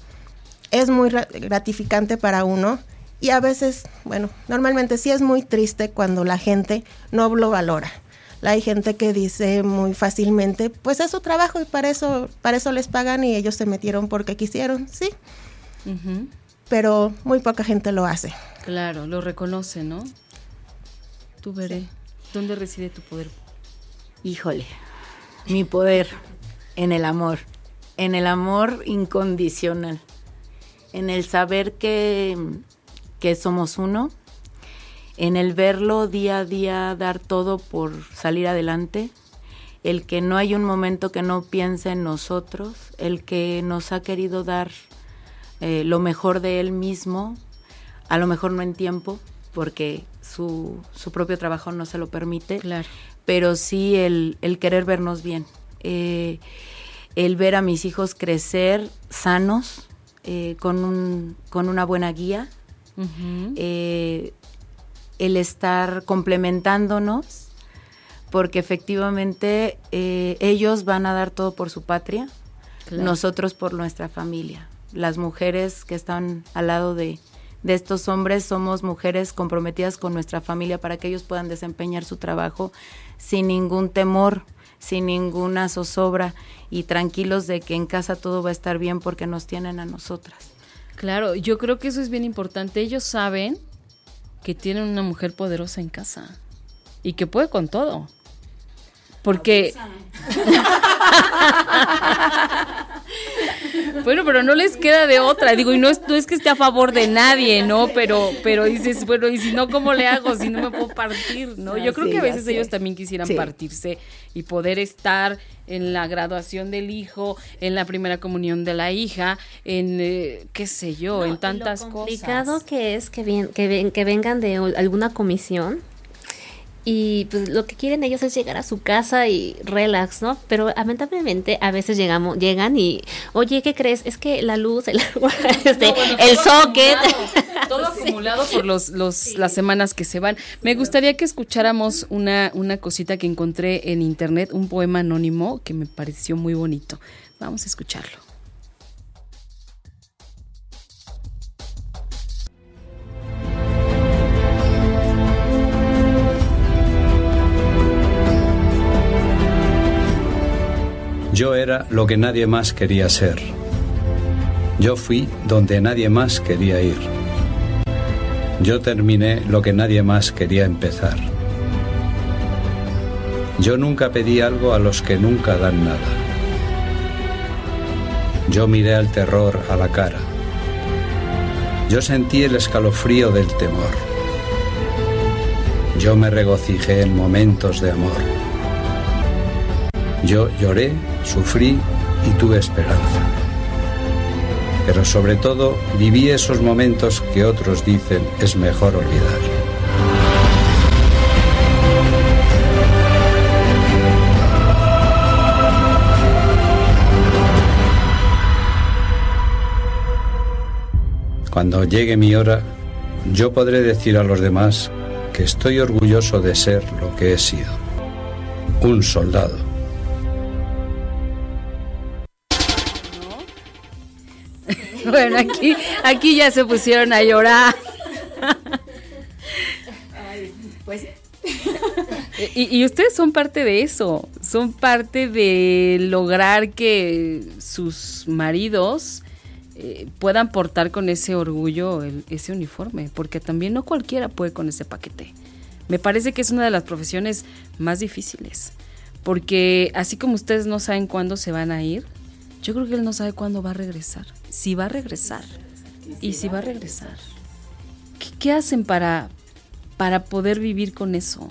es muy gratificante para uno y a veces, bueno, normalmente sí es muy triste cuando la gente no lo valora. Hay gente que dice muy fácilmente, pues es su trabajo y para eso, para eso les pagan y ellos se metieron porque quisieron, sí. Pero muy poca gente lo hace. Claro, lo reconoce, ¿no? Tú veré. ¿Dónde reside tu poder? Híjole, mi poder en el amor, en el amor incondicional, en el saber que, que somos uno, en el verlo día a día dar todo por salir adelante, el que no hay un momento que no piense en nosotros, el que nos ha querido dar eh, lo mejor de él mismo, a lo mejor no en tiempo, porque su, su propio trabajo no se lo permite, claro. pero sí el, el querer vernos bien, eh, el ver a mis hijos crecer sanos, eh, con, un, con una buena guía, eh, el estar complementándonos, porque efectivamente ellos van a dar todo por su patria, nosotros por nuestra familia. Las mujeres que están al lado de, de estos hombres somos mujeres comprometidas con nuestra familia para que ellos puedan desempeñar su trabajo sin ningún temor, sin ninguna zozobra y tranquilos de que en casa todo va a estar bien porque nos tienen a nosotras. Claro, yo creo que eso es bien importante. Ellos saben que tienen una mujer poderosa en casa y que puede con todo. Porque... bueno, pero no les queda de otra. Digo, y no es, no es que esté a favor de nadie, ¿no? Pero, pero dices, bueno, y si no, ¿cómo le hago? Si no me puedo partir, ¿no? Yo creo que a veces ellos también quisieran partirse y poder estar en la graduación del hijo, en la primera comunión de la hija, en eh, qué sé yo, en tantas cosas. Lo complicado que es que, bien, que, que vengan de alguna comisión y pues lo que quieren ellos es llegar a su casa y relax, ¿no? Pero lamentablemente a veces llegamos, llegan y, oye, ¿qué crees? Es que la luz, el, este, el socket. Todo acumulado por los, los, las semanas que se van. Me gustaría que escucháramos una, una cosita que encontré en internet, un poema anónimo que me pareció muy bonito. Vamos a escucharlo. Yo era lo que nadie más quería ser. Yo fui donde nadie más quería ir. Yo terminé lo que nadie más quería empezar. Yo nunca pedí algo a los que nunca dan nada. Yo miré al terror a la cara. Yo sentí el escalofrío del temor. Yo me regocijé en momentos de amor. Yo lloré, sufrí y tuve esperanza. Pero sobre todo viví esos momentos que otros dicen es mejor olvidar. Cuando llegue mi hora, yo podré decir a los demás que estoy orgulloso de ser lo que he sido, un soldado Bueno, aquí, aquí ya se pusieron a llorar. pues. Y, ustedes son parte de eso, son parte de lograr que sus maridos eh, puedan portar con ese orgullo ese uniforme, porque también no cualquiera puede con ese paquete. Me parece que es una de las profesiones más difíciles, porque así como ustedes no saben cuándo se van a ir, yo creo que él no sabe cuándo va a regresar si va a regresar y si va a regresar. ¿Qué, hacen para, para poder vivir con eso?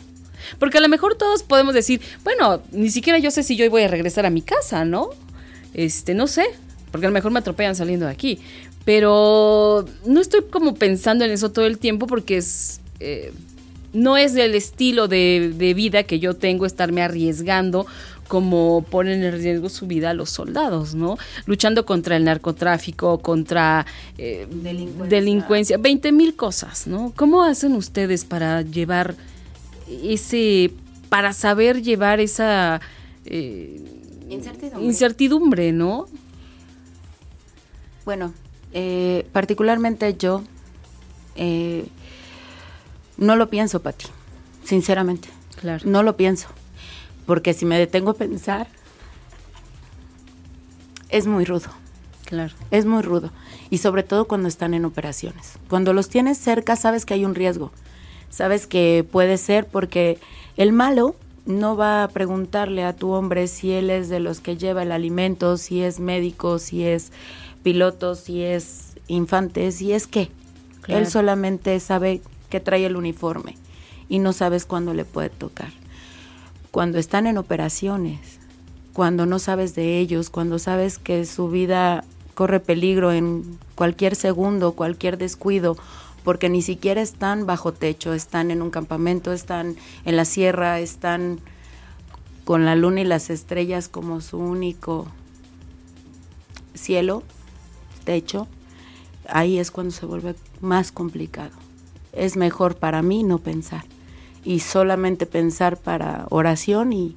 Porque a lo mejor todos podemos decir, bueno, ni siquiera yo sé si yo voy a regresar a mi casa, ¿no? Este, no sé, porque a lo mejor me atropellan saliendo de aquí. Pero no estoy como pensando en eso todo el tiempo porque es... Eh, no es del estilo de, de, vida que yo tengo estarme arriesgando como ponen en riesgo su vida los soldados, ¿no? Luchando contra el narcotráfico, contra eh, delincuencia. 20 mil cosas, ¿no? ¿Cómo hacen ustedes para llevar ese, para saber llevar esa eh, incertidumbre. incertidumbre, ¿no? Bueno, eh, particularmente yo no lo pienso, Pati, sinceramente. Claro. No lo pienso porque si me detengo a pensar, es muy rudo. Claro. Es muy rudo. Y sobre todo cuando están en operaciones. Cuando los tienes cerca, sabes que hay un riesgo. Sabes que puede ser porque el malo no va a preguntarle a tu hombre si él es de los que lleva el alimento, si es médico, si es piloto, si es infante, si es qué. Él solamente sabe que trae el uniforme y no sabes cuándo le puede tocar cuando están en operaciones, cuando no sabes de ellos, cuando sabes que su vida corre peligro en cualquier segundo, cualquier descuido, porque ni siquiera están bajo techo, están en un campamento, están en la sierra, están con la luna y las estrellas como su único cielo, techo, ahí es cuando se vuelve más complicado. Es mejor para mí no pensar y solamente pensar para oración y,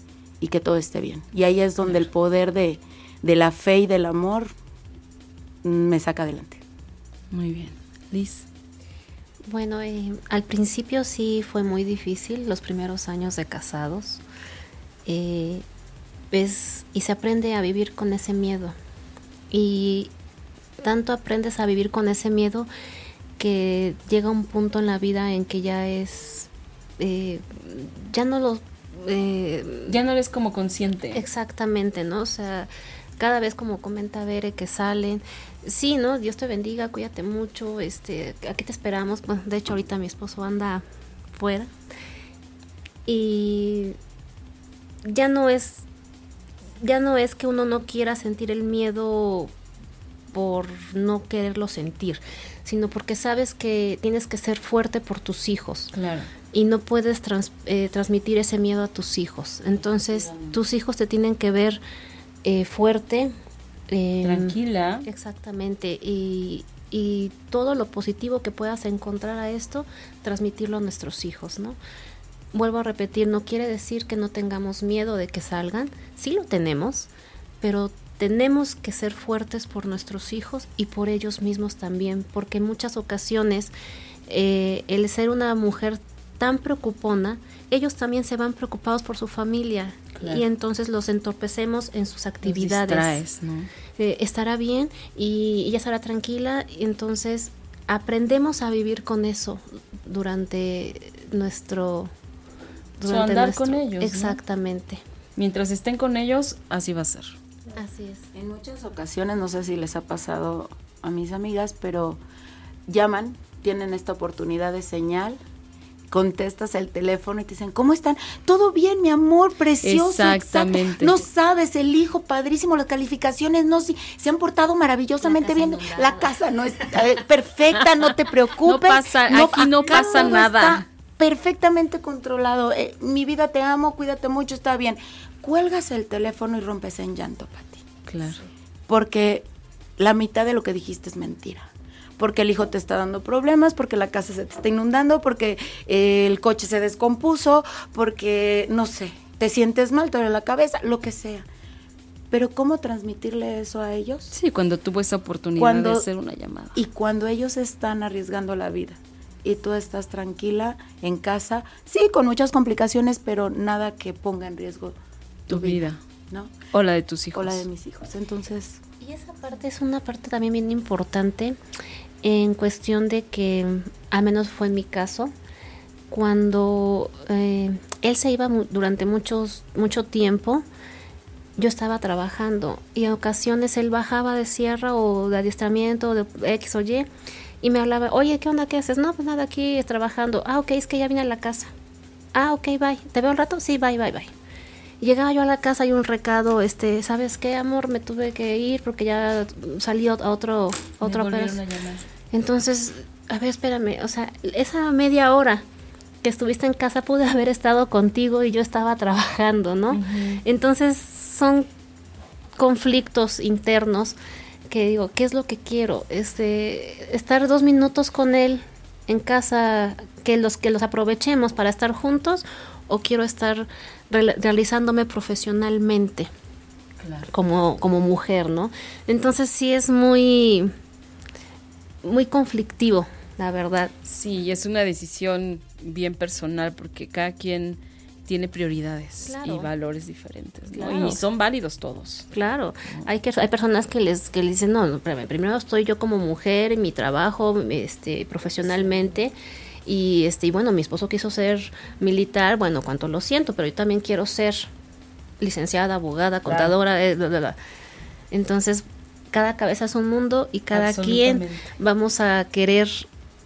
que todo esté bien. Y ahí es donde el poder de, la fe y del amor me saca adelante. Muy bien. Liz. Bueno, eh, al principio sí fue muy difícil, los primeros años de casados. Eh, y se aprende a vivir con ese miedo. Y tanto aprendes a vivir con ese miedo que llega un punto en la vida en que ya es eh, ya no lo... Eh, ya no eres como consciente. Exactamente, ¿no? O sea, cada vez como comenta Bere que salen, sí, ¿no? Dios te bendiga, cuídate mucho, este, aquí te esperamos. Bueno, de hecho ahorita mi esposo anda fuera. Y ya no es ya no es que uno no quiera sentir el miedo por no quererlo sentir, sino porque sabes que tienes que ser fuerte por tus hijos. Claro y no puedes eh, transmitir ese miedo a tus hijos. Entonces, tus hijos te tienen que ver eh, fuerte. Em, Tranquila. Exactamente. Y, y, todo lo positivo que puedas encontrar a esto, transmitirlo a nuestros hijos, ¿no? Vuelvo a repetir, no quiere decir que no tengamos miedo de que salgan. Sí lo tenemos, pero tenemos que ser fuertes por nuestros hijos y por ellos mismos también, porque en muchas ocasiones eh, el ser una mujer tan preocupona, ellos también se van preocupados por su familia y entonces los entorpecemos en sus actividades. Eh, estará bien y ella estará tranquila y entonces aprendemos a vivir con eso durante nuestro durante andar con ellos. Exactamente. Mientras estén con ellos, así va a ser. Así es. En muchas ocasiones, no sé si les ha pasado a mis amigas, pero llaman, tienen esta oportunidad de señal contestas el teléfono y te dicen, ¿cómo están? Todo bien, mi amor, precioso. Exactamente. No sabes, el hijo, padrísimo, las calificaciones, no, sí, se han portado maravillosamente bien. La casa no está eh, perfecta, no te preocupes. No pasa, aquí no pasa nada. perfectamente controlado. Eh, mi vida, te amo, cuídate mucho, está bien. Cuelgas el teléfono y rompes en llanto, Pati. Claro. Porque la mitad de lo que dijiste es mentira porque el hijo te está dando problemas, porque la casa se te está inundando, porque eh, el coche se descompuso, porque, no sé, te sientes mal, te duele la cabeza, lo que sea. Pero ¿cómo transmitirle eso a ellos? Sí, cuando tuvo esa oportunidad de hacer una llamada. Y cuando ellos están arriesgando la vida y tú estás tranquila en casa, sí, con muchas complicaciones, pero nada que ponga en riesgo tu, vida, ¿no? O la de tus hijos. O la de mis hijos. Entonces... Y esa parte es una parte también bien importante en cuestión de que, al menos fue en mi caso, cuando eh, él se iba durante muchos, mucho tiempo, yo estaba trabajando y en ocasiones él bajaba de sierra o de adiestramiento de X o Y y me hablaba, oye, ¿qué onda? ¿Qué haces? No, pues nada, aquí trabajando. Ah, ok, es que ya vine a la casa. Ah, ok, bye. ¿Te veo un rato? Sí, bye, bye, bye. Llegaba yo a la casa y un recado, este, ¿sabes qué, amor? Me tuve que ir porque ya salí a otro, otro Entonces, a ver, espérame, o sea, esa media hora que estuviste en casa pude haber estado contigo y yo estaba trabajando, ¿no? Entonces, son conflictos internos que digo, ¿qué es lo que quiero? Este, estar dos minutos con él en casa, que los que los aprovechemos para estar juntos, o quiero estar realizándome profesionalmente como, como mujer, ¿no? Entonces sí es muy, muy conflictivo, la verdad. Sí, es una decisión bien personal porque cada quien tiene prioridades y valores diferentes y son válidos todos. Claro. Hay que hay personas que les que les dicen no, primero estoy yo como mujer en mi trabajo este profesionalmente y este y bueno mi esposo quiso ser militar bueno cuanto lo siento pero yo también quiero ser licenciada abogada contadora eh, entonces cada cabeza es un mundo y cada quien vamos a querer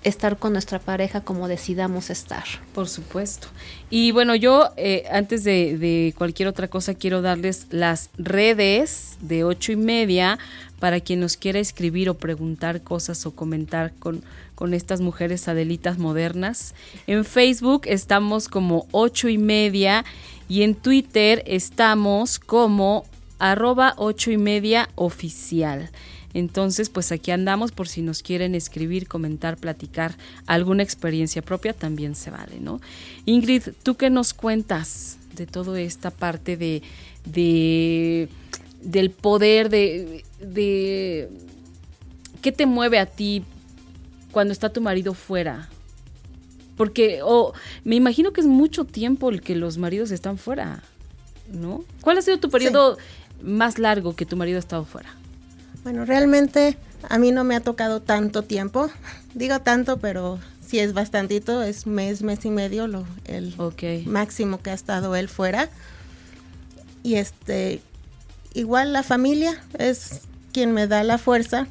estar con nuestra pareja como decidamos estar. Por supuesto. Y bueno, yo eh, antes de, de, cualquier otra cosa quiero darles las redes de ocho y media para quien nos quiera escribir o preguntar cosas o comentar con, con estas mujeres adelitas modernas. En Facebook estamos como ocho y media y en Twitter estamos como arroba ocho y media oficial. Entonces, pues aquí andamos por si nos quieren escribir, comentar, platicar alguna experiencia propia, también se vale, ¿no? Ingrid, ¿tú qué nos cuentas de toda esta parte de, de del poder, de, de qué te mueve a ti cuando está tu marido fuera? Porque oh, me imagino que es mucho tiempo el que los maridos están fuera, ¿no? ¿Cuál ha sido tu periodo más largo que tu marido ha estado fuera? Bueno, realmente a mí no me ha tocado tanto tiempo. Digo tanto, pero sí es bastantito, es mes, mes y medio lo, el máximo que ha estado él fuera. Y este, igual la familia es quien me da la fuerza.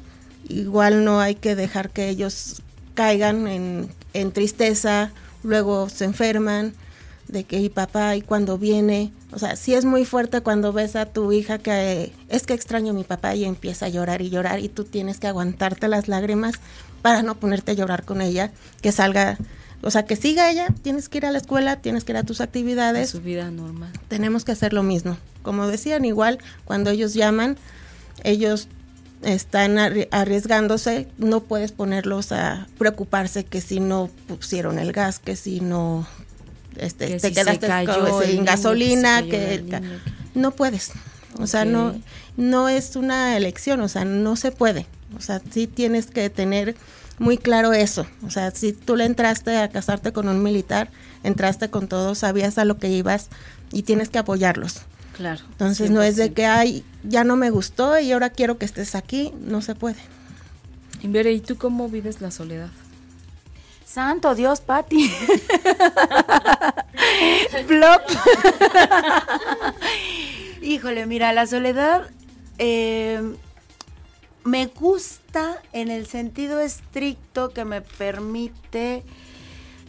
Igual no hay que dejar que ellos caigan en, en tristeza, luego se enferman de que y papá y cuando viene, o sea, sí es muy fuerte cuando ves a tu hija que es que extraño a mi papá y empieza a llorar y llorar y tú tienes que aguantarte las lágrimas para no ponerte a llorar con ella, que salga, o sea, que siga ella, tienes que ir a la escuela, tienes que ir a tus actividades. su vida normal. Tenemos que hacer lo mismo. Como decían, igual cuando ellos llaman, ellos están arriesgándose, no puedes ponerlos a preocuparse que si no pusieron el gas, que si no este, te quedaste sin gasolina, que, no puedes. O sea, no, no es una elección, o sea, no se puede. O sea, sí tienes que tener muy claro eso. O sea, si tú le entraste a casarte con un militar, entraste con todo, sabías a lo que ibas y tienes que apoyarlos. Claro. Entonces no es de que, ay, ya no me gustó y ahora quiero que estés aquí, no se puede. Y ¿y tú cómo vives la soledad? Santo Dios, Patti. Plop. Híjole, mira, la soledad eh, me gusta en el sentido estricto que me permite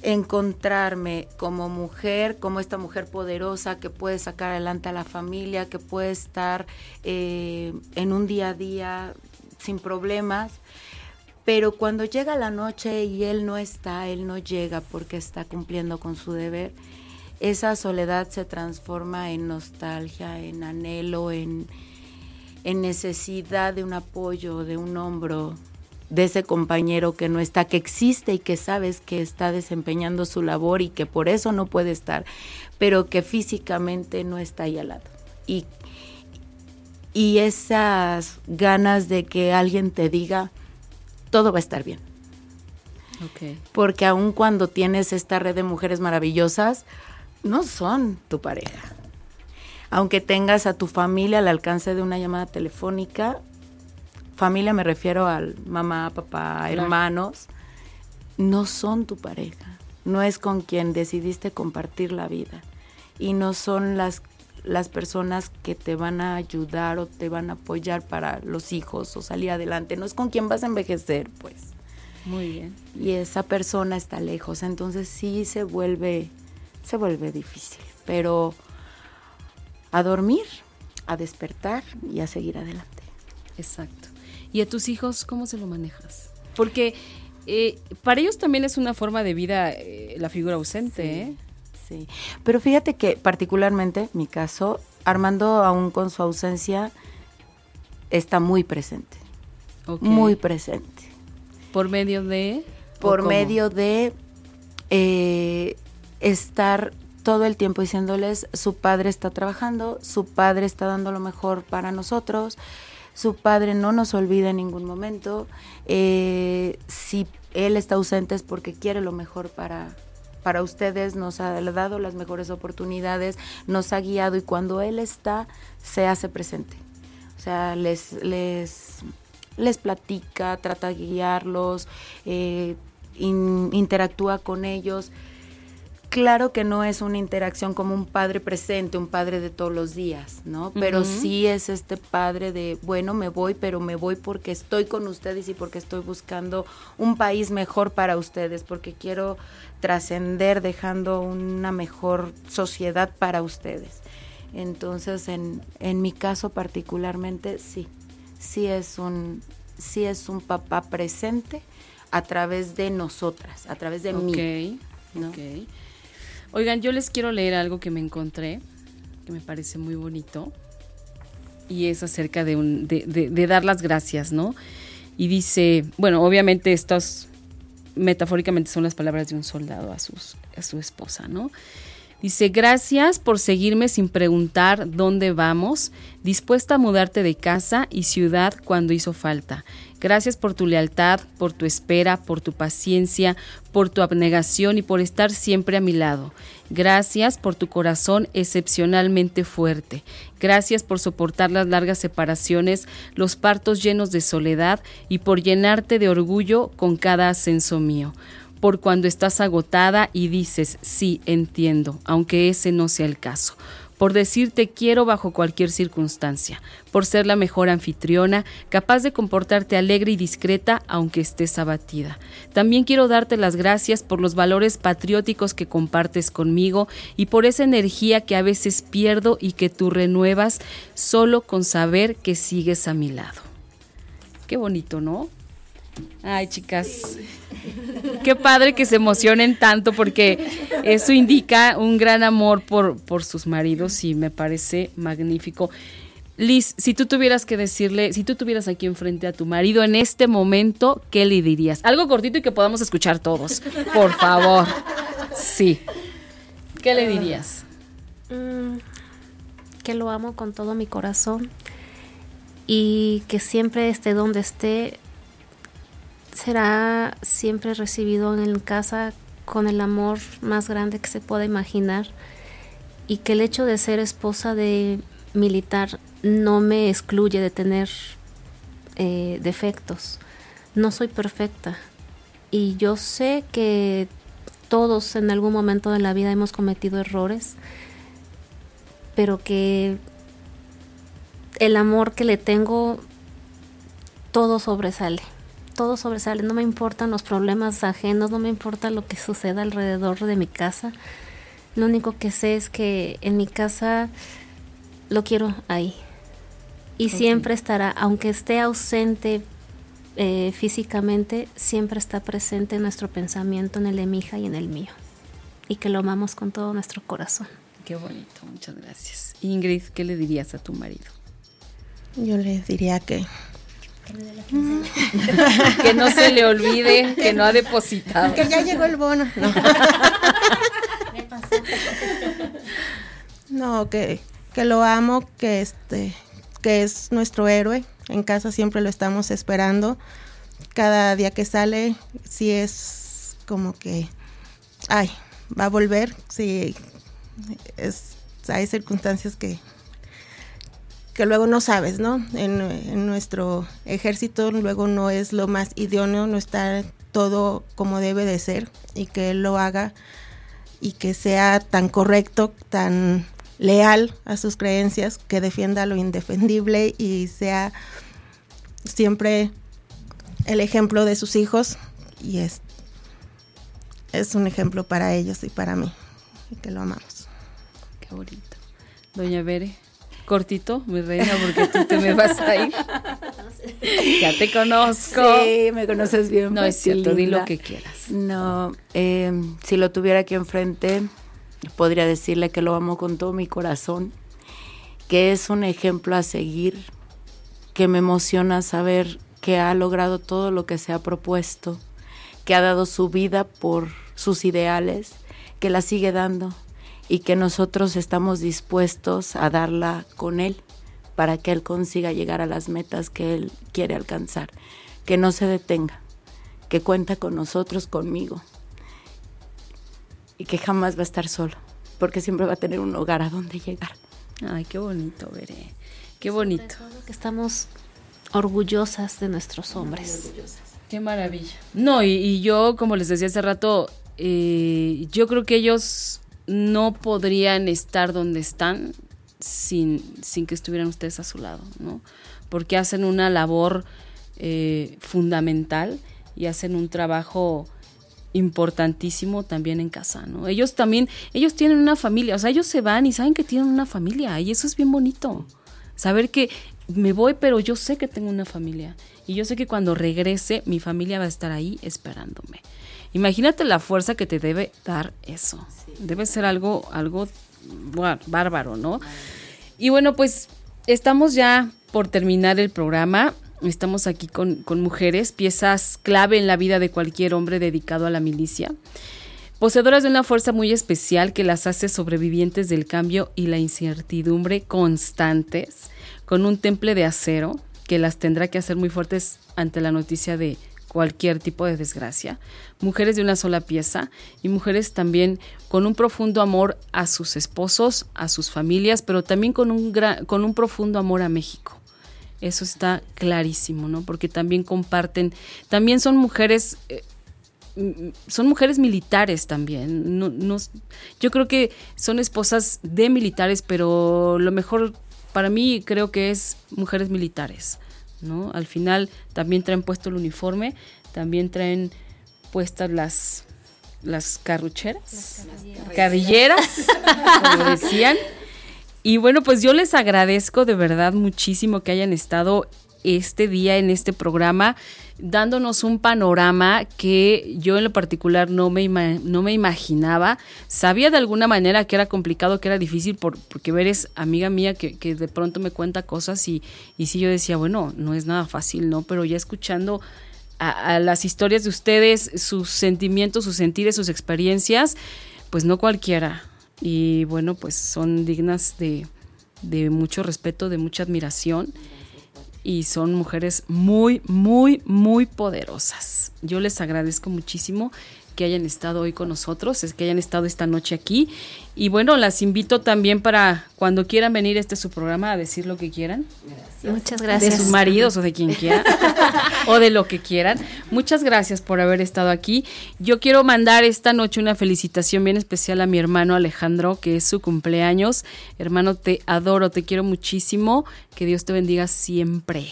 encontrarme como mujer, como esta mujer poderosa que puede sacar adelante a la familia, que puede estar eh, en un día a día sin problemas pero cuando llega la noche y él no está, él no llega porque está cumpliendo con su deber, esa soledad se transforma en nostalgia, en anhelo, en, necesidad de un apoyo, de un hombro, de ese compañero que no está, que existe y que sabes que está desempeñando su labor y que por eso no puede estar, pero que físicamente no está ahí al lado. Y, y esas ganas de que alguien te diga, todo va a estar bien. Porque aun cuando tienes esta red de mujeres maravillosas, no son tu pareja. Aunque tengas a tu familia al alcance de una llamada telefónica, familia me refiero al mamá, papá, hermanos, no son tu pareja. No es con quien decidiste compartir la vida. Y no son las las personas que te van a ayudar o te van a apoyar para los hijos o salir adelante. No es con quien vas a envejecer, pues. Muy bien. Y esa persona está lejos, entonces sí se vuelve se vuelve difícil. Pero a dormir, a despertar y a seguir adelante. Exacto. ¿Y a tus hijos cómo se lo manejas? Porque eh, para ellos también es una forma de vida eh, la figura ausente, ¿eh? Sí, pero fíjate que particularmente mi caso, Armando aún con su ausencia está muy presente, muy presente. ¿Por medio de? Por medio de eh, estar todo el tiempo diciéndoles, su padre está trabajando, su padre está dando lo mejor para nosotros, su padre no nos olvida en ningún momento, eh, si él está ausente es porque quiere lo mejor para, para ustedes, nos ha dado las mejores oportunidades, nos ha guiado y cuando Él está, se hace presente. O sea, les, les, les platica, trata de guiarlos, eh, interactúa con ellos claro que no es una interacción como un padre presente, un padre de todos los días, ¿no? Pero sí es este padre de, bueno, me voy, pero me voy porque estoy con ustedes y porque estoy buscando un país mejor para ustedes, porque quiero trascender dejando una mejor sociedad para ustedes. Entonces, en, en mi caso particularmente, sí, sí es un, sí es un papá presente a través de nosotras, a través de mí. ¿no? Oigan, yo les quiero leer algo que me encontré, que me parece muy bonito, y es acerca de, de, de, dar las gracias, ¿no? Y dice, bueno, obviamente estas metafóricamente son las palabras de un soldado a, sus, a su esposa, ¿no? Dice, gracias por seguirme sin preguntar dónde vamos, dispuesta a mudarte de casa y ciudad cuando hizo falta. Gracias por tu lealtad, por tu espera, por tu paciencia, por tu abnegación y por estar siempre a mi lado. Gracias por tu corazón excepcionalmente fuerte. Gracias por soportar las largas separaciones, los partos llenos de soledad y por llenarte de orgullo con cada ascenso mío por cuando estás agotada y dices, sí, entiendo, aunque ese no sea el caso por decirte quiero bajo cualquier circunstancia, por ser la mejor anfitriona, capaz de comportarte alegre y discreta aunque estés abatida. También quiero darte las gracias por los valores patrióticos que compartes conmigo y por esa energía que a veces pierdo y que tú renuevas solo con saber que sigues a mi lado. Qué bonito, ¿no? Ay, chicas. Qué padre que se emocionen tanto porque eso indica un gran amor por, por sus maridos y me parece magnífico. Liz, si tú tuvieras que decirle, si tú tuvieras aquí enfrente a tu marido en este momento, ¿qué le dirías? Algo cortito y que podamos escuchar todos, por favor. Sí. ¿Qué le dirías? Mm, que lo amo con todo mi corazón y que siempre esté donde esté, será siempre recibido en casa con el amor más grande que se pueda imaginar y que el hecho de ser esposa de militar no me excluye de tener eh, defectos. No soy perfecta y yo sé que todos en algún momento de la vida hemos cometido errores, pero que el amor que le tengo todo sobresale todo sobresale, no me importan los problemas ajenos, no me importa lo que suceda alrededor de mi casa. Lo único que sé es que en mi casa lo quiero ahí. Y siempre estará, aunque esté ausente eh, físicamente, siempre está presente en nuestro pensamiento, en el de mi hija y en el mío. Y que lo amamos con todo nuestro corazón. Qué bonito, muchas gracias. Ingrid, ¿qué le dirías a tu marido? Yo le diría que que no se le olvide que no ha depositado. Que ya llegó el bono. No, que, que lo amo, que este, que es nuestro héroe. En casa siempre lo estamos esperando. Cada día que sale, sí es como que, ay, va a volver. Sí, es, hay circunstancias que que luego no sabes, ¿no? En, nuestro ejército luego no es lo más idóneo, no está todo como debe de ser y que él lo haga y que sea tan correcto, tan leal a sus creencias, que defienda lo indefendible y sea siempre el ejemplo de sus hijos y es, es un ejemplo para ellos y para mí. y que lo amamos. Qué bonito. Doña Bere, cortito, mi reina, porque tú te me vas a ir. ya te conozco. Sí, me conoces bien. No es cierto, di lo que quieras. No, eh, si lo tuviera aquí enfrente, podría decirle que lo amo con todo mi corazón, que es un ejemplo a seguir, que me emociona saber que ha logrado todo lo que se ha propuesto, que ha dado su vida por sus ideales, que la sigue dando y que nosotros estamos dispuestos a darla con él para que él consiga llegar a las metas que él quiere alcanzar, que no se detenga, que cuenta con nosotros, conmigo y que jamás va a estar solo, porque siempre va a tener un hogar a donde llegar. Ay, qué bonito, Veré. Qué bonito. Que estamos orgullosas de nuestros hombres. Qué maravilla. No, y, yo, como les decía hace rato, eh, yo creo que ellos no podrían estar donde están sin, sin que estuvieran ustedes a su lado, ¿no? Porque hacen una labor eh, fundamental y hacen un trabajo importantísimo también en casa, ¿no? Ellos también, ellos tienen una familia, o sea, ellos se van y saben que tienen una familia y eso es bien bonito. Saber que me voy, pero yo sé que tengo una familia y yo sé que cuando regrese mi familia va a estar ahí esperándome. Imagínate la fuerza que te debe dar eso. Debe ser algo, algo bárbaro, ¿no? Y bueno, pues estamos ya por terminar el programa. Estamos aquí con, con mujeres, piezas clave en la vida de cualquier hombre dedicado a la milicia poseedoras de una fuerza muy especial que las hace sobrevivientes del cambio y la incertidumbre constantes, con un temple de acero que las tendrá que hacer muy fuertes ante la noticia de cualquier tipo de desgracia, mujeres de una sola pieza y mujeres también con un profundo amor a sus esposos, a sus familias, pero también con un, con un profundo amor a México. Eso está clarísimo, ¿no? Porque también comparten, también son mujeres, eh, son mujeres militares también. No, yo creo que son esposas de militares, pero lo mejor para mí creo que es mujeres militares ¿no? Al final también traen puesto el uniforme, también traen puestas las las carrucheras, carrilleras, como decían. Y bueno, pues yo les agradezco de verdad muchísimo que hayan estado este día en este programa dándonos un panorama que yo en lo particular no me, no me imaginaba. Sabía de alguna manera que era complicado, que era difícil, porque eres amiga mía que, que, de pronto me cuenta cosas y, y sí yo decía, bueno, no es nada fácil, ¿no? Pero ya escuchando a, las historias de ustedes, sus sentimientos, sus sentires, sus experiencias, pues no cualquiera. Y bueno, pues son dignas de, de mucho respeto, de mucha admiración y son mujeres muy, muy, muy poderosas. Yo les agradezco muchísimo que hayan estado hoy con nosotros, es que hayan estado esta noche aquí. Y bueno, las invito también para cuando quieran venir a este su programa a decir lo que quieran. Muchas gracias. De sus maridos o de quien quiera, o de lo que quieran. Muchas gracias por haber estado aquí. Yo quiero mandar esta noche una felicitación bien especial a mi hermano Alejandro, que es su cumpleaños. Hermano, te adoro, te quiero muchísimo. Que Dios te bendiga siempre.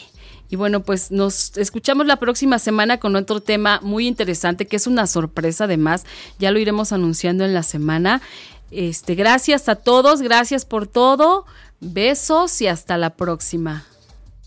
Y bueno, pues nos escuchamos la próxima semana con otro tema muy interesante, que es una sorpresa además. Ya lo iremos anunciando en la semana. Este, gracias a todos, gracias por todo. Besos y hasta la próxima.